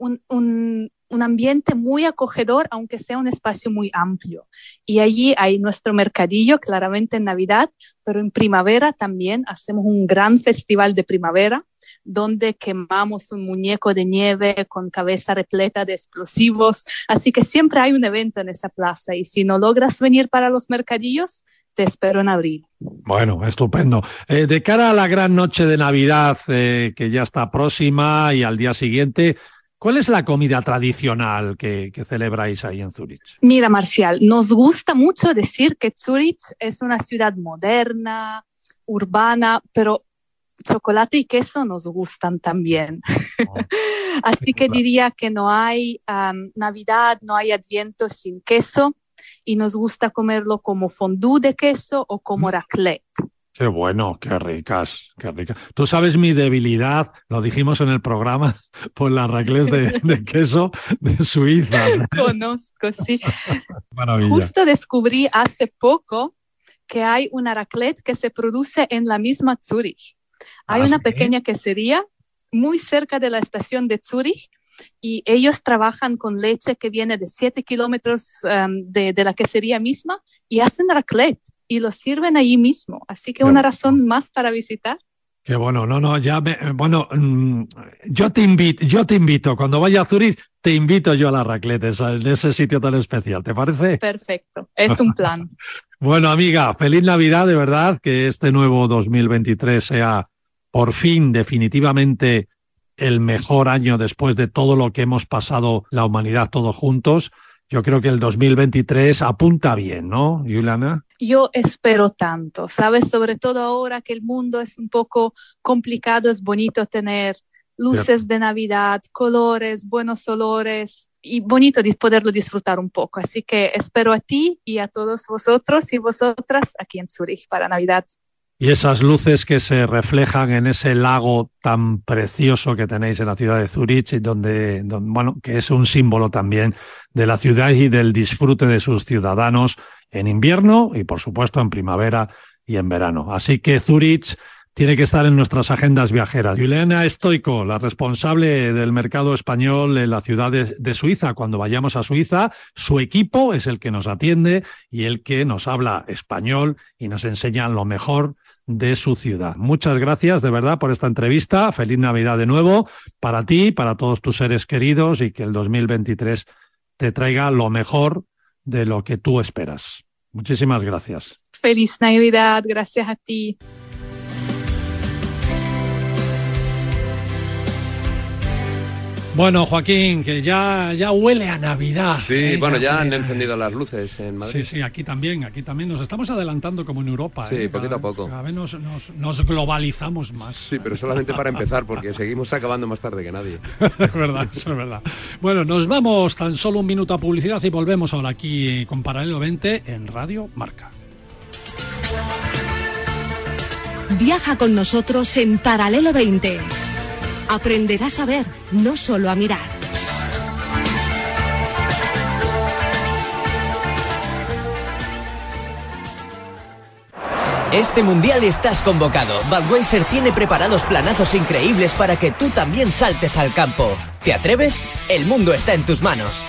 I: un, un, un, ambiente muy acogedor, aunque sea un espacio muy amplio. Y allí hay nuestro mercadillo, claramente en Navidad, pero en primavera también hacemos un gran festival de primavera donde quemamos un muñeco de nieve con cabeza repleta de explosivos. Así que siempre hay un evento en esa plaza y si no logras venir para los mercadillos, te espero en abril.
C: Bueno, estupendo. Eh, de cara a la gran noche de Navidad, eh, que ya está próxima y al día siguiente, ¿Cuál es la comida tradicional que, celebráis ahí en Zurich?
I: Mira, Marcial, nos gusta mucho decir que Zurich es una ciudad moderna, urbana, pero chocolate y queso nos gustan también. Oh, Así que diría que no hay Navidad, no hay Adviento sin queso y nos gusta comerlo como fondue de queso o como raclette.
C: Qué bueno, qué ricas, qué ricas. Tú sabes mi debilidad, lo dijimos en el programa, por las reglas de, queso de Suiza.
I: Conozco, sí. Justo descubrí hace poco que hay una raclette que se produce en la misma Zurich. Hay ¿Ah, una pequeña quesería muy cerca de la estación de Zurich y ellos trabajan con leche que viene de 7 kilómetros um, de, de la quesería misma y hacen raclette y lo sirven allí mismo. Así que una razón más para visitar.
C: Qué bueno, no, no, ya me, bueno, mm, yo te invito, yo te invito, cuando vaya a Zurich, te invito yo a la raclette, en ese sitio tan especial, ¿te parece?
I: Perfecto, es un plan.
C: bueno, amiga, feliz Navidad, de verdad, que este nuevo 2023 sea por fin, definitivamente, el mejor año después de todo lo que hemos pasado la humanidad todos juntos. Yo creo que el 2023 apunta bien, ¿no, Juliana?
I: Yo espero tanto, ¿sabes? Sobre todo ahora que el mundo es un poco complicado, es bonito tener luces de Navidad, colores, buenos olores y bonito poderlo disfrutar un poco. Así que espero a ti y a todos vosotros y vosotras aquí en Zurich para Navidad.
C: Y esas luces que se reflejan en ese lago tan precioso que tenéis en la ciudad de Zurich, donde, bueno, que es un símbolo también de la ciudad y del disfrute de sus ciudadanos en invierno y, por supuesto, en primavera y en verano. Así que Zurich tiene que estar en nuestras agendas viajeras. Juliana Stoico, la responsable del mercado español en la ciudad de, Suiza. Cuando vayamos a Suiza, su equipo es el que nos atiende y el que nos habla español y nos enseña lo mejor de su ciudad. Muchas gracias de verdad por esta entrevista. Feliz Navidad de nuevo para ti, para todos tus seres queridos y que el 2023 te traiga lo mejor de lo que tú esperas. Muchísimas gracias.
I: Feliz Navidad, gracias a ti.
C: Bueno, Joaquín, que ya, ya huele a Navidad.
H: Sí, ¿eh? bueno, ya, han encendido las luces en Madrid.
C: Sí, sí, aquí también, aquí también. Nos estamos adelantando como en Europa.
H: Sí,
C: ¿eh?
H: poquito a poco.
C: Cada vez nos, nos, globalizamos más.
H: Sí, pero solamente para empezar, porque seguimos acabando más tarde que nadie.
C: es verdad, eso es verdad. Bueno, nos vamos tan solo un minuto a publicidad y volvemos ahora aquí con Paralelo 20 en Radio Marca.
D: Viaja con nosotros en Paralelo 20 aprenderás a ver, no solo a mirar.
J: Este mundial estás convocado. Budweiser tiene preparados planazos increíbles para que tú también saltes al campo. ¿Te atreves? El mundo está en tus manos.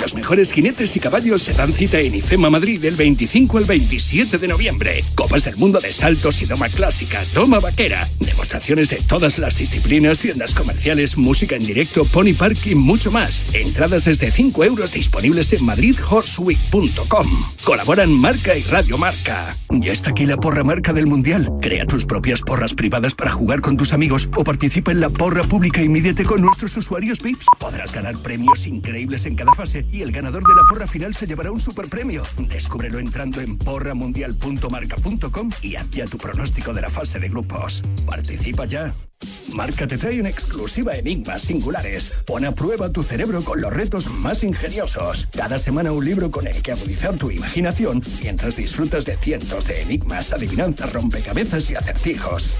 K: Los mejores jinetes y caballos se dan cita en IFEMA Madrid del 25 al 27 de noviembre. Copas del mundo de saltos y doma clásica, doma vaquera, demostraciones de todas las disciplinas, tiendas comerciales, música en directo, pony park y mucho más. Entradas desde 5 euros disponibles en madridhorseweek.com. Colaboran Marca y Radio Marca. Ya está aquí la porra marca del Mundial. Crea tus propias porras privadas para jugar con tus amigos o participa en la porra pública y mídete con nuestros usuarios VIPs. Podrás ganar premios increíbles en fase y el ganador de la porra final se llevará un super premio. Descúbrelo entrando en porramundial.marca.com y haz ya tu pronóstico de la fase de grupos. Participa ya. Marca te trae en exclusiva enigmas singulares. Pon a prueba tu cerebro con los retos más ingeniosos. Cada semana un libro con el que agudizar tu imaginación mientras disfrutas de cientos de enigmas, adivinanzas, rompecabezas y acertijos.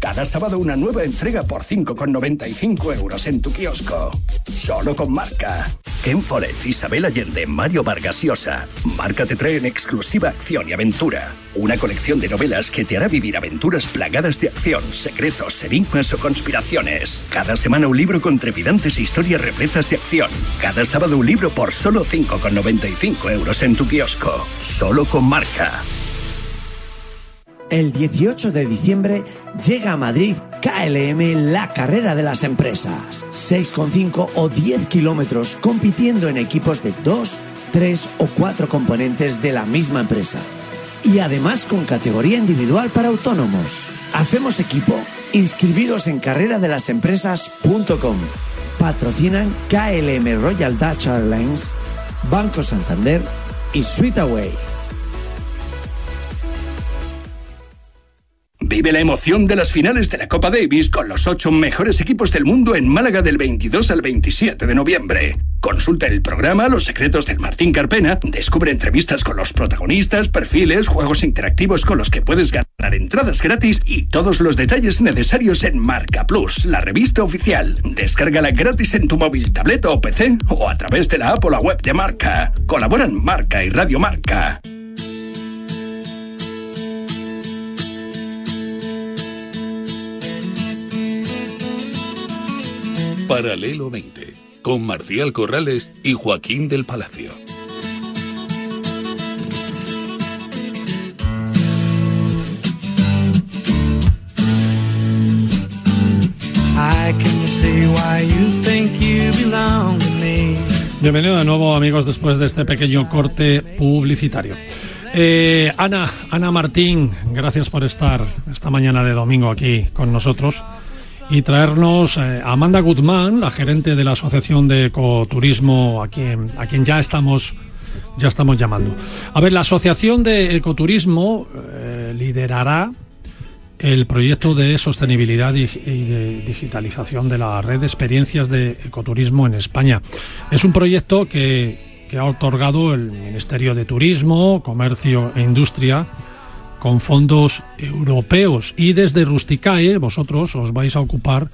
K: Cada sábado una nueva entrega por 5,95 euros en tu kiosco. Solo con Marca. Ken Follett, Isabel Allende, Mario Vargas Llosa. Marca te trae en exclusiva acción y aventura. Una colección de novelas que te hará vivir aventuras plagadas de acción, secretos, enigmas o conspiraciones. Cada semana un libro con trepidantes historias repletas de acción. Cada sábado un libro por solo 5,95 euros en tu kiosco. Solo con Marca.
L: El 18 de diciembre llega a Madrid KLM, la carrera de las empresas. 6,5 o 10 kilómetros compitiendo en equipos de 2, 3 o 4 componentes de la misma empresa. Y además con categoría individual para autónomos. Hacemos equipo inscribidos en carreradelasempresas.com. Patrocinan KLM Royal Dutch Airlines, Banco Santander y Sweetaway.
K: Vive la emoción de las finales de la Copa Davis con los ocho mejores equipos del mundo en Málaga del 22 al 27 de noviembre. Consulta el programa Los Secretos del Martín Carpena, descubre entrevistas con los protagonistas, perfiles, juegos interactivos con los que puedes ganar entradas gratis y todos los detalles necesarios en Marca Plus, la revista oficial. Descárgala gratis en tu móvil, tableta o PC o a través de la app o la web de Marca. Colaboran Marca y Radio Marca.
M: Paralelo 20, con Marcial Corrales y Joaquín del Palacio.
C: Bienvenido de nuevo amigos después de este pequeño corte publicitario. Eh, Ana, Ana Martín, gracias por estar esta mañana de domingo aquí con nosotros y traernos eh, Amanda Guzmán, la gerente de la Asociación de Ecoturismo, a quien, a quien ya estamos ya estamos llamando. A ver, la Asociación de Ecoturismo eh, liderará el proyecto de sostenibilidad y, de digitalización de la red de experiencias de ecoturismo en España. Es un proyecto que, que ha otorgado el Ministerio de Turismo, Comercio e Industria con fondos europeos. Y desde Rusticae vosotros os vais a ocupar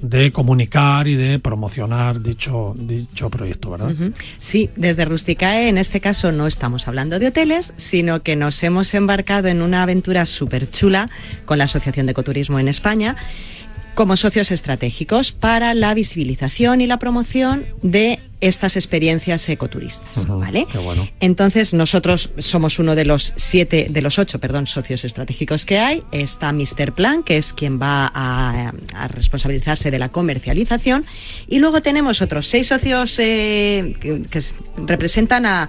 C: de comunicar y de promocionar dicho, dicho proyecto, ¿verdad?
G: Sí, desde Rusticae en este caso no estamos hablando de hoteles, sino que nos hemos embarcado en una aventura súper chula con la Asociación de Ecoturismo en España como socios estratégicos para la visibilización y la promoción de estas experiencias ecoturistas, ¿vale? Entonces nosotros somos uno de los siete, de los ocho, perdón, socios estratégicos que hay. Está Mr. Plan, que es quien va a, responsabilizarse de la comercialización, y luego tenemos otros seis socios eh, que, representan a,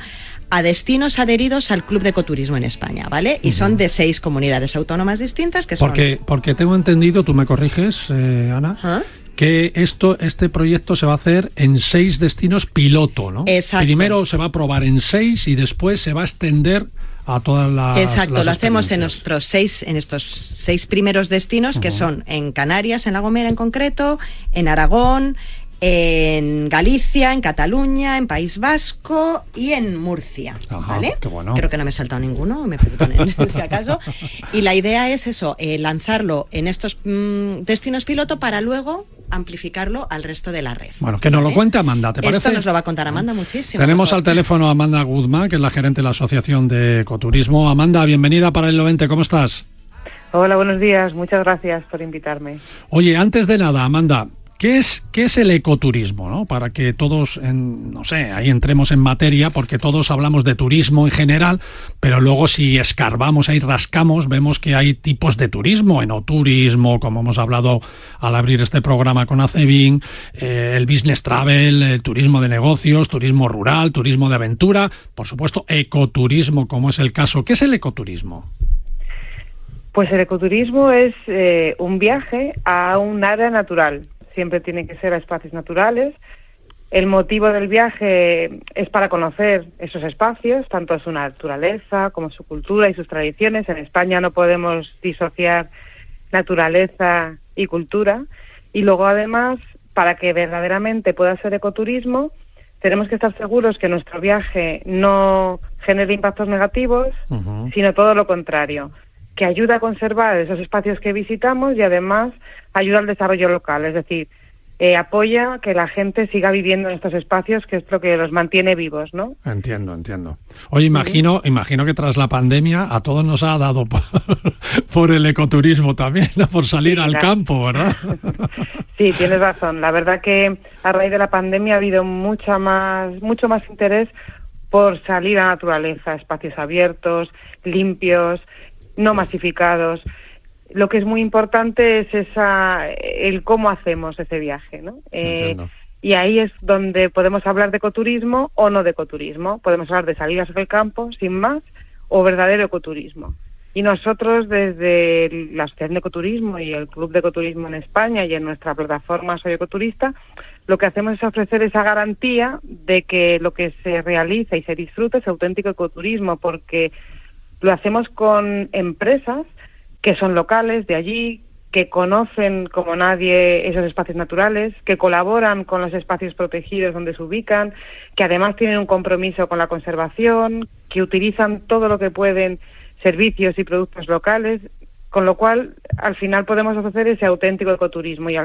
G: destinos adheridos al Club de Ecoturismo en España, ¿vale? Y son de seis comunidades autónomas distintas que
C: porque,
G: son...
C: Porque tengo entendido, tú me corriges, eh, Ana, ¿Ah? que esto, este proyecto se va a hacer en seis destinos piloto, ¿no?
G: Exacto.
C: Primero se va a probar en seis y después se va a extender a todas las.
G: Exacto, lo hacemos en nuestros seis, en estos seis primeros destinos, que son en Canarias, en La Gomera en concreto, en Aragón, en Galicia, en Cataluña, en País Vasco y en Murcia. ¿Vale? Creo que no me he saltado ninguno, me perdonen si acaso. Y la idea es eso, eh, lanzarlo en estos mm, destinos piloto para luego amplificarlo al resto de la red.
C: Bueno, que nos lo cuente Amanda, ¿te parece?
G: Esto nos lo va a contar Amanda muchísimo.
C: Tenemos al teléfono a Amanda Guzmán, que es la gerente de la Asociación de Ecoturismo. Amanda, bienvenida para el 90, ¿cómo estás?
N: Hola, buenos días. Muchas gracias por invitarme.
C: Oye, antes de nada, Amanda, ¿Qué es, ¿Qué es el ecoturismo? ¿no? Para que todos, no sé, ahí entremos en materia, porque todos hablamos de turismo en general, pero luego si escarbamos ahí, rascamos, vemos que hay tipos de turismo, enoturismo, como hemos hablado al abrir este programa con Acebin, eh, el business travel, el turismo de negocios, turismo rural, turismo de aventura, por supuesto, ecoturismo, como es el caso. ¿Qué es el ecoturismo?
N: Pues el ecoturismo es eh, un viaje a un área natural siempre tiene que ser a espacios naturales. El motivo del viaje es para conocer esos espacios, tanto su naturaleza como su cultura y sus tradiciones. En España no podemos disociar naturaleza y cultura. Y luego, además, para que verdaderamente pueda ser ecoturismo, tenemos que estar seguros que nuestro viaje no genere impactos negativos, sino todo lo contrario, que ayuda a conservar esos espacios que visitamos y además ayuda al desarrollo local, es decir, eh, apoya que la gente siga viviendo en estos espacios, que es lo que los mantiene vivos, ¿no?
C: Entiendo, entiendo. Oye, imagino, imagino que tras la pandemia a todos nos ha dado por, el ecoturismo también, por salir al campo, ¿verdad?
N: sí, tienes razón. La verdad que a raíz de la pandemia ha habido mucha más, mucho más interés por salir a la naturaleza, espacios abiertos, limpios, no masificados lo que es muy importante es esa el cómo hacemos ese viaje, ¿no? Eh, y ahí es donde podemos hablar de ecoturismo o no de ecoturismo. Podemos hablar de salidas del campo, sin más, o verdadero ecoturismo. Y nosotros desde la Asociación de Ecoturismo y el Club de Ecoturismo en España y en nuestra plataforma Soy Ecoturista, lo que hacemos es ofrecer esa garantía de que lo que se realiza y se disfruta es auténtico ecoturismo, porque lo hacemos con empresas que son locales de allí, que conocen como nadie esos espacios naturales, que colaboran con los espacios protegidos donde se ubican, que además tienen un compromiso con la conservación, que utilizan todo lo que pueden servicios y productos locales con lo cual, al final podemos ofrecer ese auténtico ecoturismo y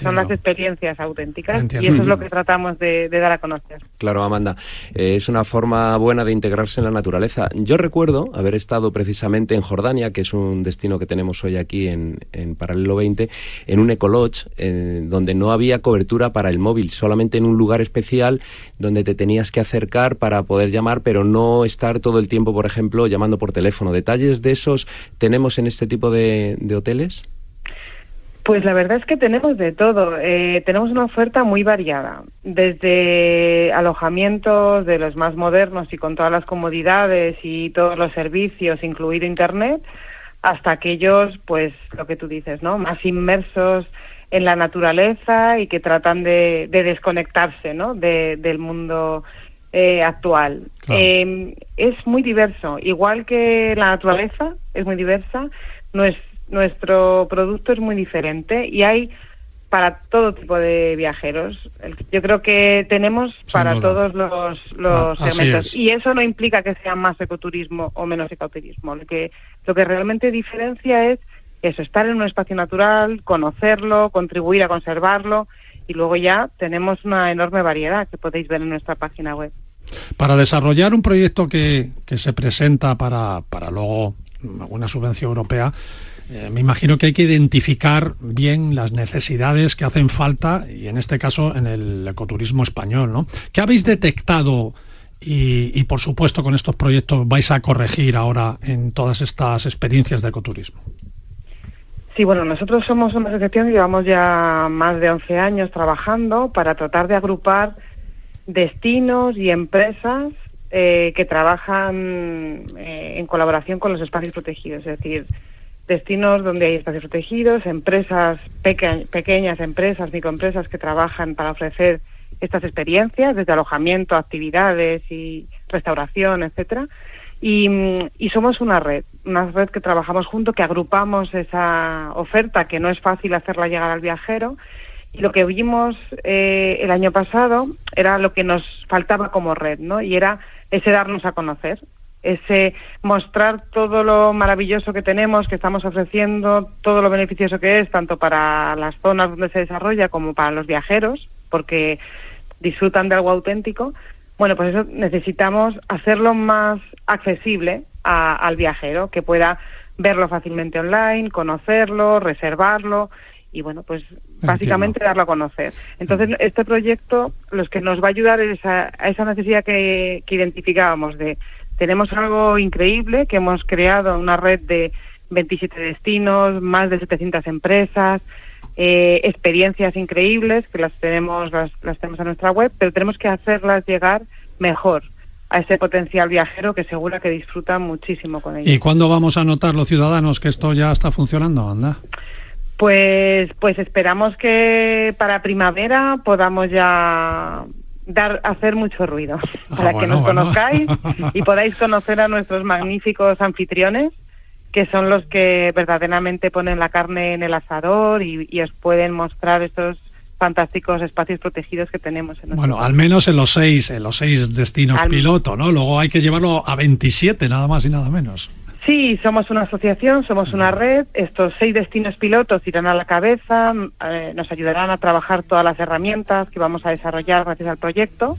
N: son las experiencias auténticas y eso es lo que tratamos de, dar a conocer.
H: Claro, Amanda, eh, es una forma buena de integrarse en la naturaleza. Yo recuerdo haber estado precisamente en Jordania, que es un destino que tenemos hoy aquí en, Paralelo 20, en un ecolodge eh, donde no había cobertura para el móvil, solamente en un lugar especial donde te tenías que acercar para poder llamar, pero no estar todo el tiempo, por ejemplo, llamando por teléfono. Detalles de esos tenemos en este tipo de de, hoteles?
N: Pues la verdad es que tenemos de todo. Eh, tenemos una oferta muy variada, desde alojamientos de los más modernos y con todas las comodidades y todos los servicios, incluido Internet, hasta aquellos, pues lo que tú dices, ¿no? Más inmersos en la naturaleza y que tratan de, desconectarse, ¿no? del mundo eh, actual. Eh, es muy diverso, igual que la naturaleza es muy diversa nuestro producto es muy diferente y hay para todo tipo de viajeros. Yo creo que tenemos para todos los, los ah, segmentos. Y eso no implica que sea más ecoturismo o menos ecoturismo. Lo que, lo que realmente diferencia es eso, estar en un espacio natural, conocerlo, contribuir a conservarlo y luego ya tenemos una enorme variedad que podéis ver en nuestra página web.
C: Para desarrollar un proyecto que, que se presenta para, para luego alguna subvención europea, eh, me imagino que hay que identificar bien las necesidades que hacen falta y en este caso en el ecoturismo español, ¿no? ¿Qué habéis detectado y, por supuesto con estos proyectos vais a corregir ahora en todas estas experiencias de ecoturismo?
N: Sí, bueno, nosotros somos una asociación que llevamos ya más de 11 años trabajando para tratar de agrupar destinos y empresas eh, que trabajan eh, en colaboración con los espacios protegidos, es decir, destinos donde hay espacios protegidos, empresas pequeñas, empresas, microempresas que trabajan para ofrecer estas experiencias, desde alojamiento, actividades y restauración, etcétera. Y, y, somos una red, una red que trabajamos junto, que agrupamos esa oferta, que no es fácil hacerla llegar al viajero, Y lo que vimos eh, el año pasado era lo que nos faltaba como red, ¿no? Y era ese darnos a conocer, ese mostrar todo lo maravilloso que tenemos, que estamos ofreciendo, todo lo beneficioso que es, tanto para las zonas donde se desarrolla como para los viajeros, porque disfrutan de algo auténtico. Bueno, pues eso necesitamos hacerlo más accesible al viajero, que pueda verlo fácilmente online, conocerlo, reservarlo y bueno, pues básicamente darlo a conocer. Entonces, este proyecto los que nos va a ayudar es a, esa necesidad que, identificábamos de tenemos algo increíble, que hemos creado una red de 27 destinos, más de 700 empresas, eh, experiencias increíbles que las tenemos las, las tenemos en nuestra web, pero tenemos que hacerlas llegar mejor a ese potencial viajero que segura que disfruta muchísimo con ello.
C: ¿Y cuándo vamos a notar los ciudadanos que esto ya está funcionando, anda?
N: Pues, pues esperamos que para primavera podamos ya dar hacer mucho ruido ah, para que nos conozcáis y podáis conocer a nuestros magníficos anfitriones que son los que verdaderamente ponen la carne en el asador y, y os pueden mostrar estos fantásticos espacios protegidos que tenemos. En
C: bueno, al menos en los seis, en los seis destinos piloto, ¿no? Luego hay que llevarlo a 27, nada más y nada menos.
N: Sí, somos una asociación, somos una red. Estos seis destinos pilotos irán a la cabeza, eh, nos ayudarán a trabajar todas las herramientas que vamos a desarrollar gracias al proyecto,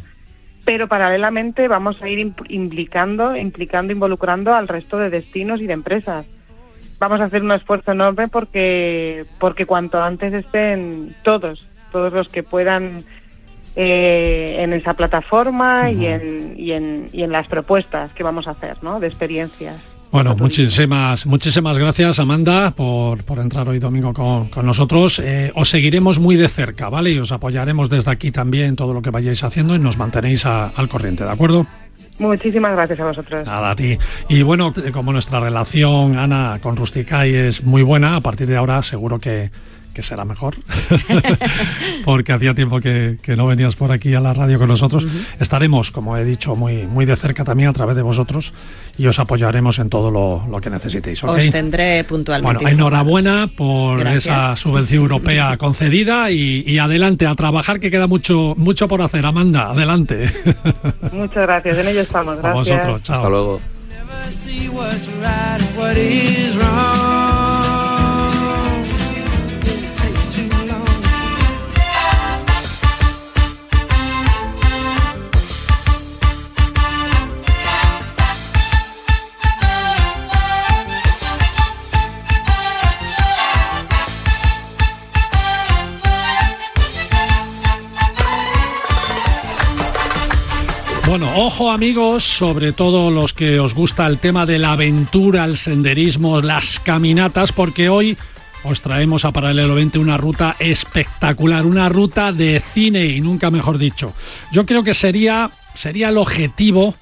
N: pero paralelamente vamos a ir implicando, implicando, involucrando al resto de destinos y de empresas. Vamos a hacer un esfuerzo enorme porque, porque cuanto antes estén todos, todos los que puedan eh, en esa plataforma y, en, y, en, y en las propuestas que vamos a hacer, ¿no? De experiencias.
C: Bueno, muchísimas, muchísimas gracias, Amanda, por, por entrar hoy domingo con, con nosotros. Eh, os seguiremos muy de cerca, ¿vale? Y os apoyaremos desde aquí también todo lo que vayáis haciendo y nos mantenéis al corriente, ¿de acuerdo?
N: Muchísimas gracias a vosotros.
C: Nada, a ti. Y bueno, como nuestra relación, Ana, con Rusticay es muy buena, a partir de ahora seguro que que será mejor, porque hacía tiempo que, no venías por aquí a la radio con nosotros. Estaremos, como he dicho, muy, muy de cerca también a través de vosotros y os apoyaremos en todo lo, que necesitéis.
G: Os tendré puntualmente.
C: Bueno, enhorabuena por esa subvención europea concedida y, adelante a trabajar que queda mucho, mucho por hacer. Amanda, adelante.
N: Muchas gracias, en ello estamos. Gracias. A
C: vosotros, chao.
H: Hasta luego.
C: Bueno, ojo amigos, sobre todo los que os gusta el tema de la aventura, el senderismo, las caminatas, porque hoy os traemos a Paralelo 20 una ruta espectacular, una ruta de cine y nunca mejor dicho. Yo creo que sería, sería el objetivo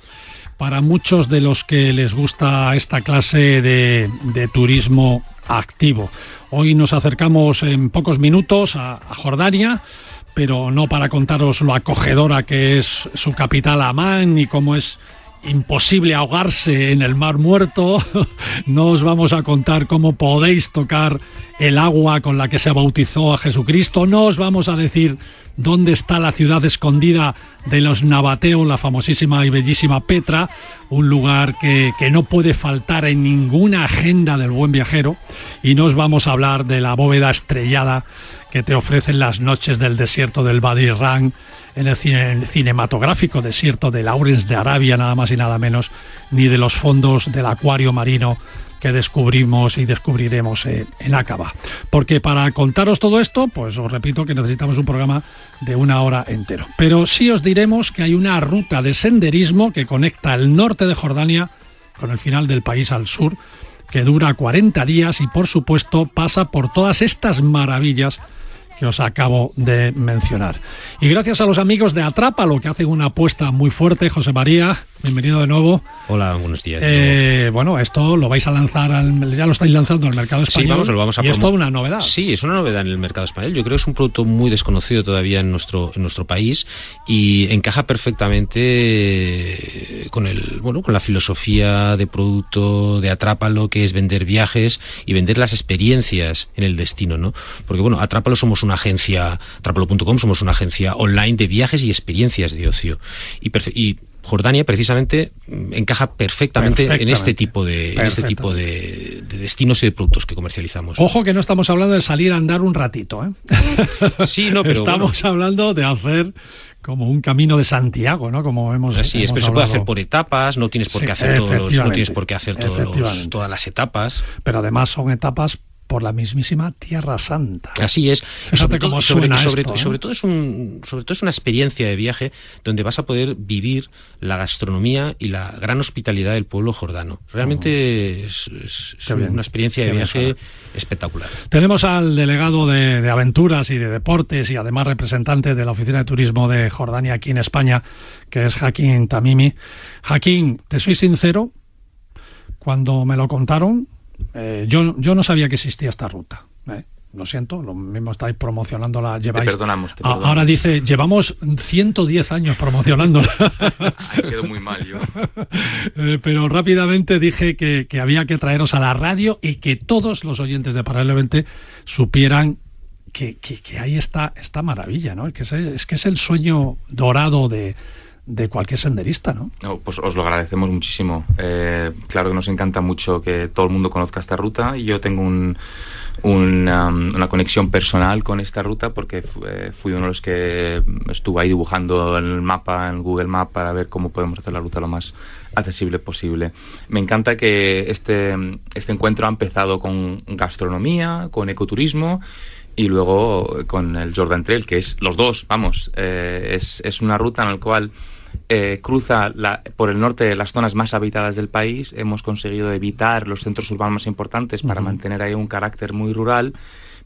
C: para muchos de los que les gusta esta clase de, turismo activo. Hoy nos acercamos en pocos minutos a, a Jordania pero no para contaros lo acogedora que es su capital Amán y cómo es imposible ahogarse en el mar muerto. No os vamos a contar cómo podéis tocar el agua con la que se bautizó a Jesucristo. No os vamos a decir dónde está la ciudad escondida de los Nabateo, la famosísima y bellísima Petra, un lugar que, que, no puede faltar en ninguna agenda del buen viajero. Y no os vamos a hablar de la bóveda estrellada que te ofrecen las noches del desierto del Badirran, en el, cine, cinematográfico desierto de Laurens de Arabia, nada más y nada menos, ni de los fondos del acuario marino que descubrimos y descubriremos en Acaba. Porque para contaros todo esto, pues os repito que necesitamos un programa de una hora entero. Pero sí os diremos que hay una ruta de senderismo que conecta el norte de Jordania con el final del país al sur, que dura 40 días y por supuesto pasa por todas estas maravillas que os acabo de mencionar. Y gracias a los amigos de Atrápalo, que hacen una apuesta muy fuerte, José María, bienvenido de nuevo.
E: Hola, buenos días.
C: Eh, bueno, esto lo vais a lanzar, al, ya lo estáis lanzando al mercado español.
E: Sí, vamos, lo vamos a
C: y es toda una novedad.
E: Sí, es una novedad en el mercado español. Yo creo que es un producto muy desconocido todavía en nuestro, en nuestro país y encaja perfectamente con el, bueno, con la filosofía de producto de Atrápalo, que es vender viajes y vender las experiencias en el destino, ¿no? Porque bueno, Atrápalo somos una agencia, atrápalo.com somos una agencia online de viajes y experiencias de ocio. Y, y Jordania precisamente mm, encaja perfectamente, en este tipo de en este tipo de, destinos y de productos que comercializamos.
C: Ojo que no estamos hablando de salir a andar un ratito, ¿eh?
E: Sí, no, pero
C: estamos hablando de hacer como un camino de Santiago, ¿no? Como hemos
E: Así es, pero se puede hacer por etapas, no tienes por qué hacer todos no tienes por qué hacer todos todas las etapas.
C: Pero además son etapas por la mismísima Tierra Santa.
E: Así es. sobre, todo, sobre, sobre, todo es un, sobre todo es una experiencia de viaje donde vas a poder vivir la gastronomía y la gran hospitalidad del pueblo jordano. Realmente es, una experiencia de viaje espectacular.
C: Tenemos al delegado de, aventuras y de deportes y además representante de la Oficina de Turismo de Jordania aquí en España, que es Jaquín Tamimi. Jaquín, te soy sincero, cuando me lo contaron, eh, yo, yo no sabía que existía esta ruta. Eh. Lo siento, lo mismo estáis promocionándola. Lleváis,
A: te perdonamos,
C: Ahora dice, llevamos 110 años promocionándola.
A: Quedó muy mal yo.
C: Eh, pero rápidamente dije que, había que traeros a la radio y que todos los oyentes de Paralelo 20 supieran que, que, ahí está esta maravilla, ¿no? Que es que es el sueño dorado de, de cualquier senderista, ¿no?
A: pues os lo agradecemos muchísimo. Eh, claro que nos encanta mucho que todo el mundo conozca esta ruta y yo tengo un, una, conexión personal con esta ruta porque fui uno de los que estuvo ahí dibujando el mapa en Google Maps para ver cómo podemos hacer la ruta lo más accesible posible. Me encanta que este, este encuentro ha empezado con gastronomía, con ecoturismo y luego con el Jordan Trail, que es los dos, vamos, eh, es, es, una ruta en la cual eh, cruza la, por el norte las zonas más habitadas del país. Hemos conseguido evitar los centros urbanos más importantes para mantener ahí un carácter muy rural.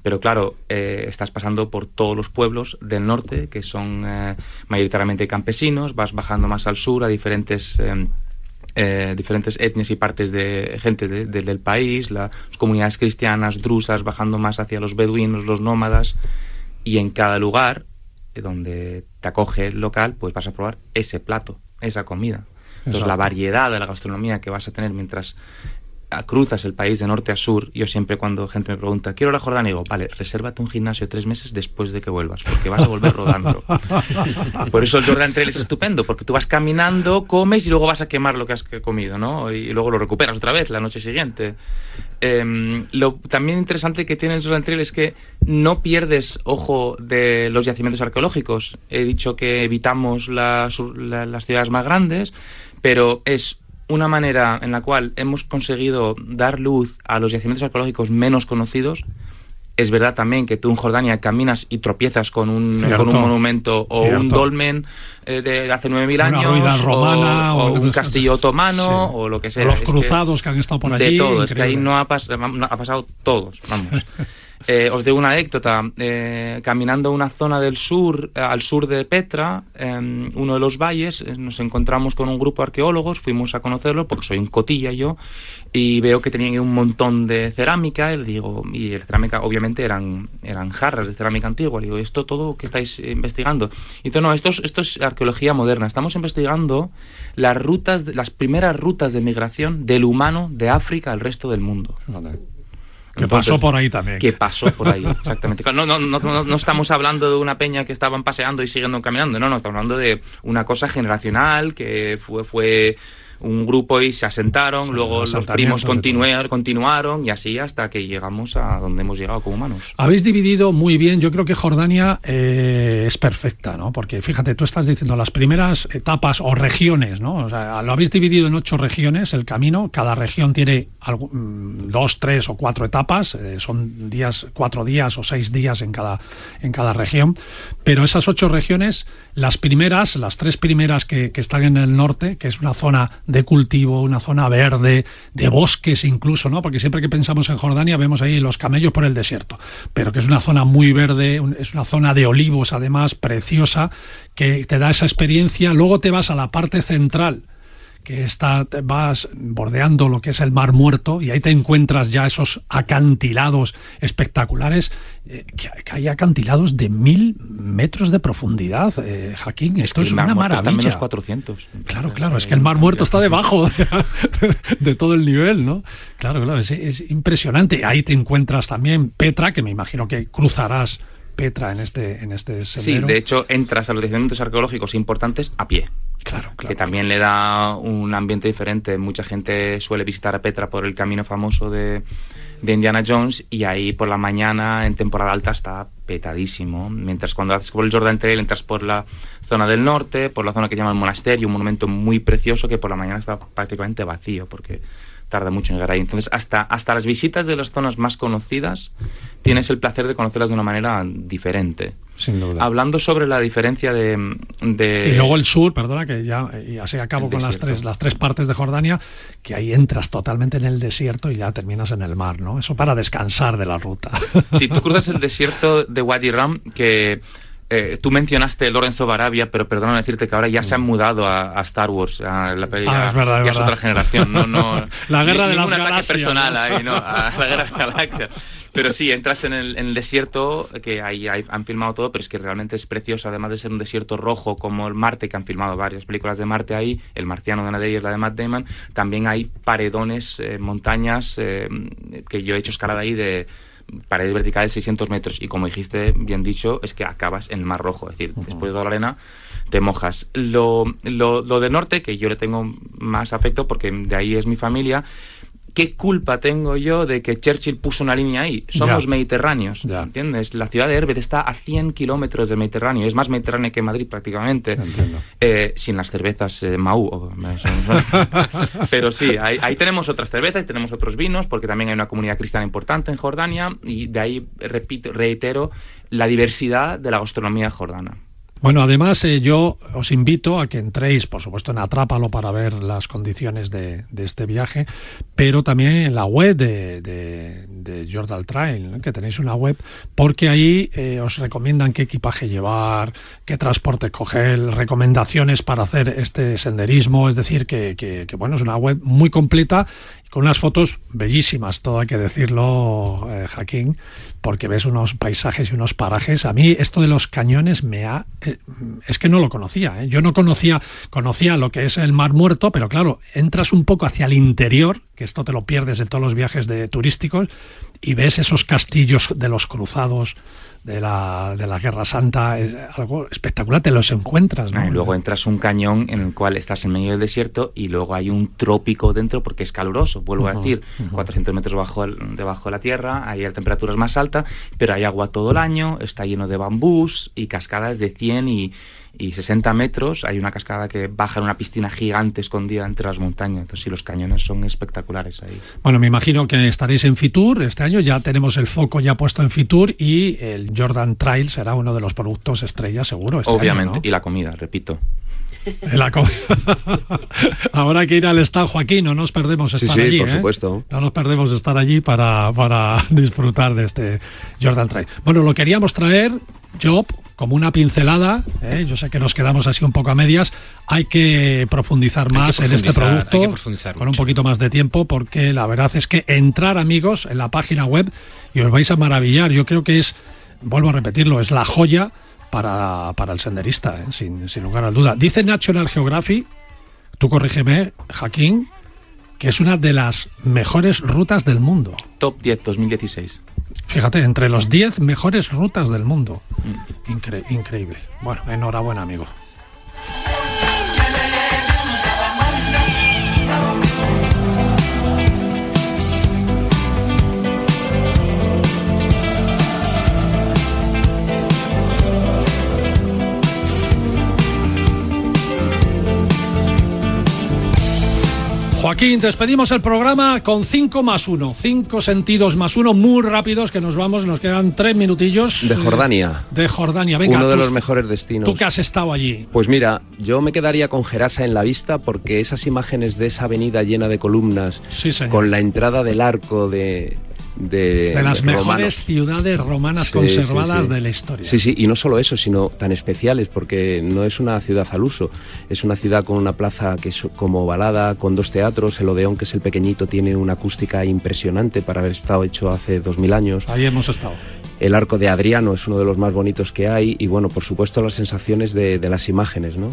A: Pero claro, eh, estás pasando por todos los pueblos del norte, que son mayoritariamente campesinos, vas bajando más al sur a diferentes eh, diferentes etnias y partes de gente del país, las comunidades cristianas, drusas, bajando más hacia los beduinos, los nómadas, y en cada lugar eh, donde te acoge el local, pues vas a probar ese plato, esa comida. Entonces la variedad de la gastronomía que vas a tener mientras cruzas el país de norte a sur, yo siempre cuando gente me pregunta, quiero la Jordania, digo, vale, resérvate un gimnasio tres meses después de que vuelvas, porque vas a volver rodando. Por eso el Jordan Trail es estupendo, porque tú vas caminando, comes y luego vas a quemar lo que has comido, ¿no? Y luego lo recuperas otra vez la noche siguiente. Em, lo también interesante que tiene el Jordan Trail es que no pierdes ojo de los yacimientos arqueológicos. He dicho que evitamos las, las ciudades más grandes, pero es una manera en la cual hemos conseguido dar luz a los yacimientos arqueológicos menos conocidos. Es verdad también que tú en Jordania caminas y tropiezas con un, con un monumento o un dolmen eh, de hace 9.000 años,
C: romana,
A: o, un castillo otomano, o lo que sea.
C: los cruzados que, han estado por allí.
A: De todo, es que ahí no ha, ha pasado todos, vamos. Eh, os doy una anécdota. Eh, caminando una zona del sur, eh, al sur de Petra, uno de los valles, nos encontramos con un grupo de arqueólogos, fuimos a conocerlo, porque soy un cotilla yo, y veo que tenían un montón de cerámica, y digo, y el cerámica obviamente eran, eran jarras de cerámica antigua, le digo, ¿esto todo que estáis investigando? Y dice, no, esto es, esto es arqueología moderna, estamos investigando las rutas, las primeras rutas de migración del humano de África al resto del mundo.
C: Que pasó por ahí también.
A: Que pasó por ahí, exactamente. No, no, no, no, estamos hablando de una peña que estaban paseando y siguiendo caminando, no, no, estamos hablando de una cosa generacional que fue, fue un grupo y se asentaron, luego los, primos continuaron y así hasta que llegamos a donde hemos llegado como humanos.
C: Habéis dividido muy bien, yo creo que Jordania eh, es perfecta, ¿no? Porque fíjate, tú estás diciendo las primeras etapas o regiones, ¿no? O sea, lo habéis dividido en ocho regiones el camino, cada región tiene mm, dos, tres o cuatro etapas, eh, son días, cuatro días o seis días en cada, en cada región, pero esas ocho regiones las primeras, las tres primeras que, están en el norte, que es una zona de cultivo, una zona verde, de bosques incluso, ¿no? Porque siempre que pensamos en Jordania vemos ahí los camellos por el desierto, pero que es una zona muy verde, es una zona de olivos además preciosa, que te da esa experiencia. Luego te vas a la parte central, que está, vas bordeando lo que es el Mar Muerto y ahí te encuentras ya esos acantilados espectaculares, eh, que, hay acantilados de mil metros de profundidad, eh, Jaquín. Esto es, una maravilla. Está
A: menos 400.
C: Claro, claro, es que el Mar Muerto está debajo de, todo el nivel, ¿no? Claro, claro, es, es impresionante. Ahí te encuentras también Petra, que me imagino que cruzarás Petra en este, en este
A: sendero. Sí, de hecho entras a los yacimientos arqueológicos importantes a pie.
C: Claro, claro.
A: Que también le da un ambiente diferente. Mucha gente suele visitar a Petra por el camino famoso de, de Indiana Jones y ahí por la mañana en temporada alta está petadísimo. Mientras cuando haces por el Jordan Trail entras por la zona del norte, por la zona que llama el monasterio, un monumento muy precioso que por la mañana está prácticamente vacío porque tarda mucho en llegar ahí. Entonces, hasta, hasta las visitas de las zonas más conocidas, tienes el placer de conocerlas de una manera diferente.
C: Sin duda.
A: Hablando sobre la diferencia de,
C: Y luego el sur, perdona, que ya, ya se acabo con las tres, las tres partes de Jordania, que ahí entras totalmente en el desierto y ya terminas en el mar, ¿no? Eso para descansar de la ruta.
A: Si tú cruzas el desierto de Wadi Ram, que eh, tú mencionaste Lorenzo Barabia, pero perdona decirte que ahora ya se han mudado a, Star Wars. A la,
C: ya, ah, es,
A: otra generación. No, no,
C: la guerra de las
A: ataque personal ahí, ¿no? A la guerra de galaxias. Pero sí, entras en el, desierto, que ahí, han filmado todo, pero es que realmente es precioso, además de ser un desierto rojo como el Marte, que han filmado varias películas de Marte ahí, El Marciano de una de ellas, la de Matt Damon, también hay paredones, eh, montañas, eh, que yo he hecho escalada ahí de paredes verticales 600 metros. Y como dijiste, bien dicho, es que acabas en el Mar Rojo, es decir, después de toda la arena te mojas. Lo, lo, lo de norte, que yo le tengo más afecto porque de ahí es mi familia, ¿qué culpa tengo yo de que Churchill puso una línea ahí? Somos mediterráneos, ¿entiendes? La ciudad de Herbet está a 100 kilómetros del Mediterráneo, es más mediterráneo que Madrid prácticamente, eh, sin las cervezas eh, Mau. Pero sí, ahí, tenemos otras cervezas y tenemos otros vinos, porque también hay una comunidad cristiana importante en Jordania, y de ahí, repito, reitero, la diversidad de la gastronomía jordana.
C: Bueno, además eh, yo os invito a que entréis, por supuesto, en Atrápalo para ver las condiciones de, este viaje, pero también en la web de, de, Jordan Trail, que tenéis una web, porque ahí eh, os recomiendan qué equipaje llevar, qué transporte coger, recomendaciones para hacer este senderismo, es decir, que, que, que bueno, es una web muy completa unas fotos bellísimas, todo hay que decirlo, eh, Jaquín, porque ves unos paisajes y unos parajes. A mí esto de los cañones me ha... Eh, es que no lo conocía. ¿eh? Yo no conocía, conocía lo que es el Mar Muerto, pero claro, entras un poco hacia el interior, que esto te lo pierdes en todos los viajes de turísticos, y ves esos castillos de los cruzados, de la, de la Guerra Santa, es algo espectacular, te los encuentras. ¿no?
A: y luego entras un cañón en el cual estás en medio del desierto y luego hay un trópico dentro porque es caluroso, vuelvo a decir, 400 metros bajo debajo de la tierra, ahí la temperatura es más alta, pero hay agua todo el año, está lleno de bambús y cascadas de 100 y y 60 metros hay una cascada que baja en una piscina gigante escondida entre las montañas. Entonces, sí, los cañones son espectaculares ahí.
C: Bueno, me imagino que estaréis en Fitur este año, ya tenemos el foco ya puesto en Fitur y el Jordan Trail será uno de los productos estrella, seguro. Este
A: Obviamente, y la comida, repito.
C: La Ahora hay que ir al estado Joaquín, no nos perdemos estar sí,
H: sí,
C: por
H: ¿eh? supuesto.
C: No nos perdemos estar allí para, para disfrutar de este Jordan Trail. Bueno, lo queríamos traer, Job, como una pincelada, ¿eh? yo sé que nos quedamos así un poco a medias, hay que profundizar más en este producto con un poquito más de tiempo porque la verdad es que entrar amigos en la página web y os vais a maravillar, yo creo que es, vuelvo a repetirlo, es la joya para, el senderista, ¿eh? sin, sin lugar a duda. Dice National Geographic, tú corrígeme, Jaquín, que es una de las mejores rutas del mundo.
A: Top 10 2016.
C: Fíjate, entre los 10 mejores rutas del mundo. increíble. Bueno, enhorabuena, amigo. Joaquín, despedimos el programa con 5 más 1, 5 sentidos más 1, muy rápidos que nos vamos, nos quedan 3 minutillos.
H: De Jordania.
C: De Jordania, venga.
H: Uno de los mejores destinos.
C: Tú que has estado allí.
H: Pues mira, yo me quedaría con Gerasa en la vista porque esas imágenes de esa avenida llena de columnas, con la entrada del arco de
C: de, las mejores ciudades romanas conservadas de la historia.
H: Sí, sí, y no solo eso, sino tan especiales, porque no es una ciudad al uso, es una ciudad con una plaza que es como balada, con dos teatros, el Odeón, que es el pequeñito, tiene una acústica impresionante para haber estado hecho hace dos mil años.
C: Ahí hemos estado.
H: El arco de Adriano es uno de los más bonitos que hay y bueno, por supuesto las sensaciones de, de las imágenes, ¿no?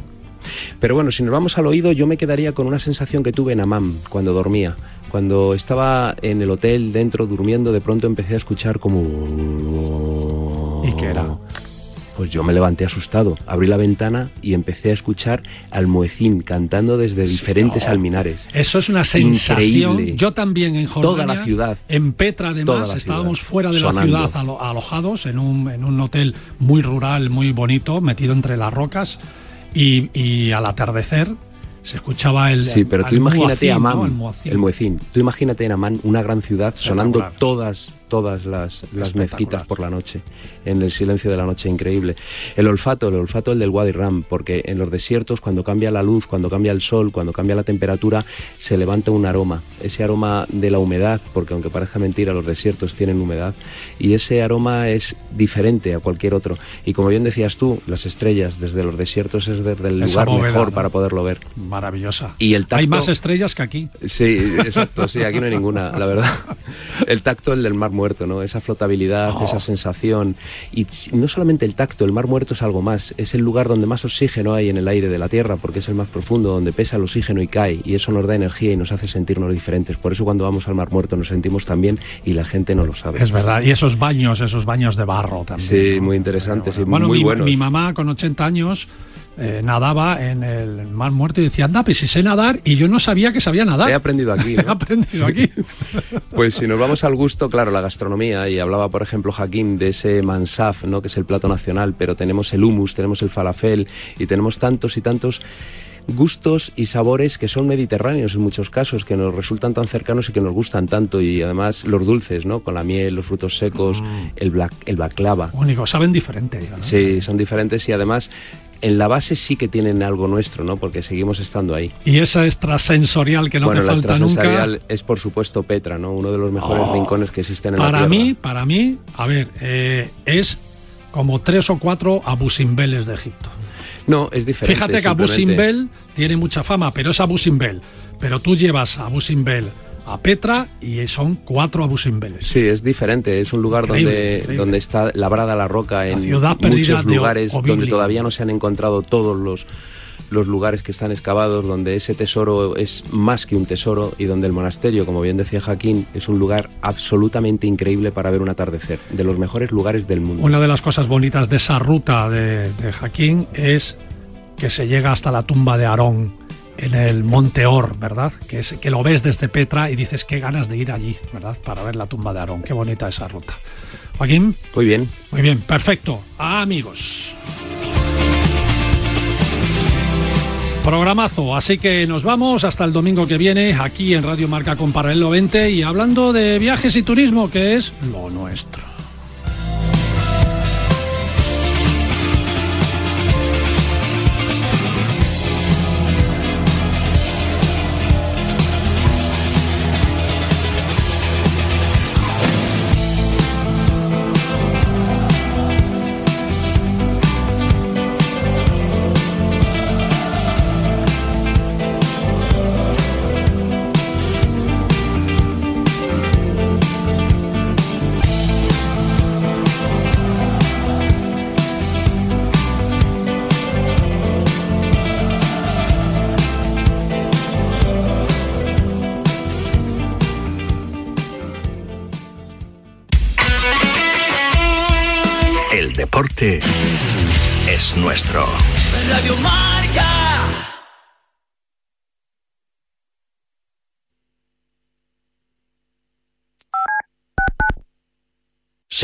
H: Pero bueno, si nos vamos al oído, yo me quedaría con una sensación que tuve en Amán cuando dormía. Cuando estaba en el hotel dentro durmiendo, de pronto empecé a escuchar como...
C: ¿Y qué era?
H: Pues yo me levanté asustado, abrí la ventana y empecé a escuchar al muecín cantando desde diferentes alminares.
C: Eso es una sensación. Increíble. Yo también en Jordania,
H: Toda la ciudad.
C: En Petra además, estábamos fuera de la ciudad alojados en un, en un hotel muy rural, muy bonito, metido entre las rocas y, al atardecer se escuchaba el
H: Sí, pero tú imagínate a Amán, el, muecín. Tú imagínate en Amán una gran ciudad sonando todas todas las, las mezquitas por la noche, en el silencio de la noche increíble. El olfato, el olfato el del Wadi Ram, porque en los desiertos cuando cambia la luz, cuando cambia el sol, cuando cambia la temperatura, se levanta un aroma, ese aroma de la humedad, porque aunque parezca mentira, los desiertos tienen humedad, y ese aroma es diferente a cualquier otro. Y como bien decías tú, las estrellas desde los desiertos es desde el lugar mejor para poderlo ver.
C: Maravillosa.
H: Y el tacto,
C: hay más estrellas que aquí.
H: Sí, exacto, sí, aquí no hay ninguna, la verdad. El tacto, el del mar muerto, ¿no? Esa flotabilidad, oh. esa sensación. Y no solamente el tacto, el mar muerto es algo más. Es el lugar donde más oxígeno hay en el aire de la Tierra, porque es el más profundo, donde pesa el oxígeno y cae. Y eso nos da energía y nos hace sentirnos diferentes. Por eso cuando vamos al mar muerto nos sentimos también y la gente no lo sabe.
C: Es verdad. Y esos baños, esos baños de barro también.
H: Sí, muy interesantes y muy
C: mi,
H: buenos.
C: Mi mamá con 80 años eh, nadaba en el mar muerto y decía, anda, pues si sé nadar y yo no sabía que sabía nadar.
H: He aprendido aquí.
C: He aprendido aquí.
H: pues si nos vamos al gusto, claro, la gastronomía, y hablaba por ejemplo Hakim de ese mansaf, ¿no? que es el plato nacional, pero tenemos el hummus, tenemos el falafel y tenemos tantos y tantos gustos y sabores que son mediterráneos en muchos casos, que nos resultan tan cercanos y que nos gustan tanto. Y además los dulces, ¿no? Con la miel, los frutos secos, mm. el, black, el baklava.
C: Único, saben diferente.
H: Sí, son diferentes y además en la base sí que tienen algo nuestro, ¿no? Porque seguimos estando ahí.
C: Y esa extrasensorial que no
H: te
C: falta
H: la extrasensorial es por supuesto Petra, ¿no? Uno de los mejores oh. rincones que existen en
C: para
H: la.
C: Para mí, para mí, a ver, eh, es como tres o cuatro Abu Simbeles de Egipto.
H: No, es diferente.
C: Fíjate que Abu Simbel tiene mucha fama, pero es Abu Simbel. Pero tú llevas a Abu Simbel a Petra y son cuatro Simbeles.
H: Sí, es diferente. Es un lugar donde, donde está labrada la roca en muchos lugares donde todavía no se han encontrado todos los los lugares que están excavados, donde ese tesoro es más que un tesoro y donde el monasterio, como bien decía Jaquín, es un lugar absolutamente increíble para ver un atardecer, de los mejores lugares del mundo.
C: Una de las cosas bonitas de esa ruta de, de Jaquín es que se llega hasta la tumba de Aarón en el Monte Or, ¿verdad? Que, es, que lo ves desde Petra y dices qué ganas de ir allí, ¿verdad? Para ver la tumba de Aarón. Qué bonita esa ruta. Joaquín.
H: Muy bien.
C: Muy bien, perfecto. Amigos. Programazo, así que nos vamos hasta el domingo que viene aquí en Radio Marca con Paralelo 20 y hablando de viajes y turismo, que es lo nuestro.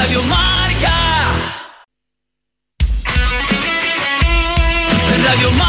O: Radio Marca. Radio Marca.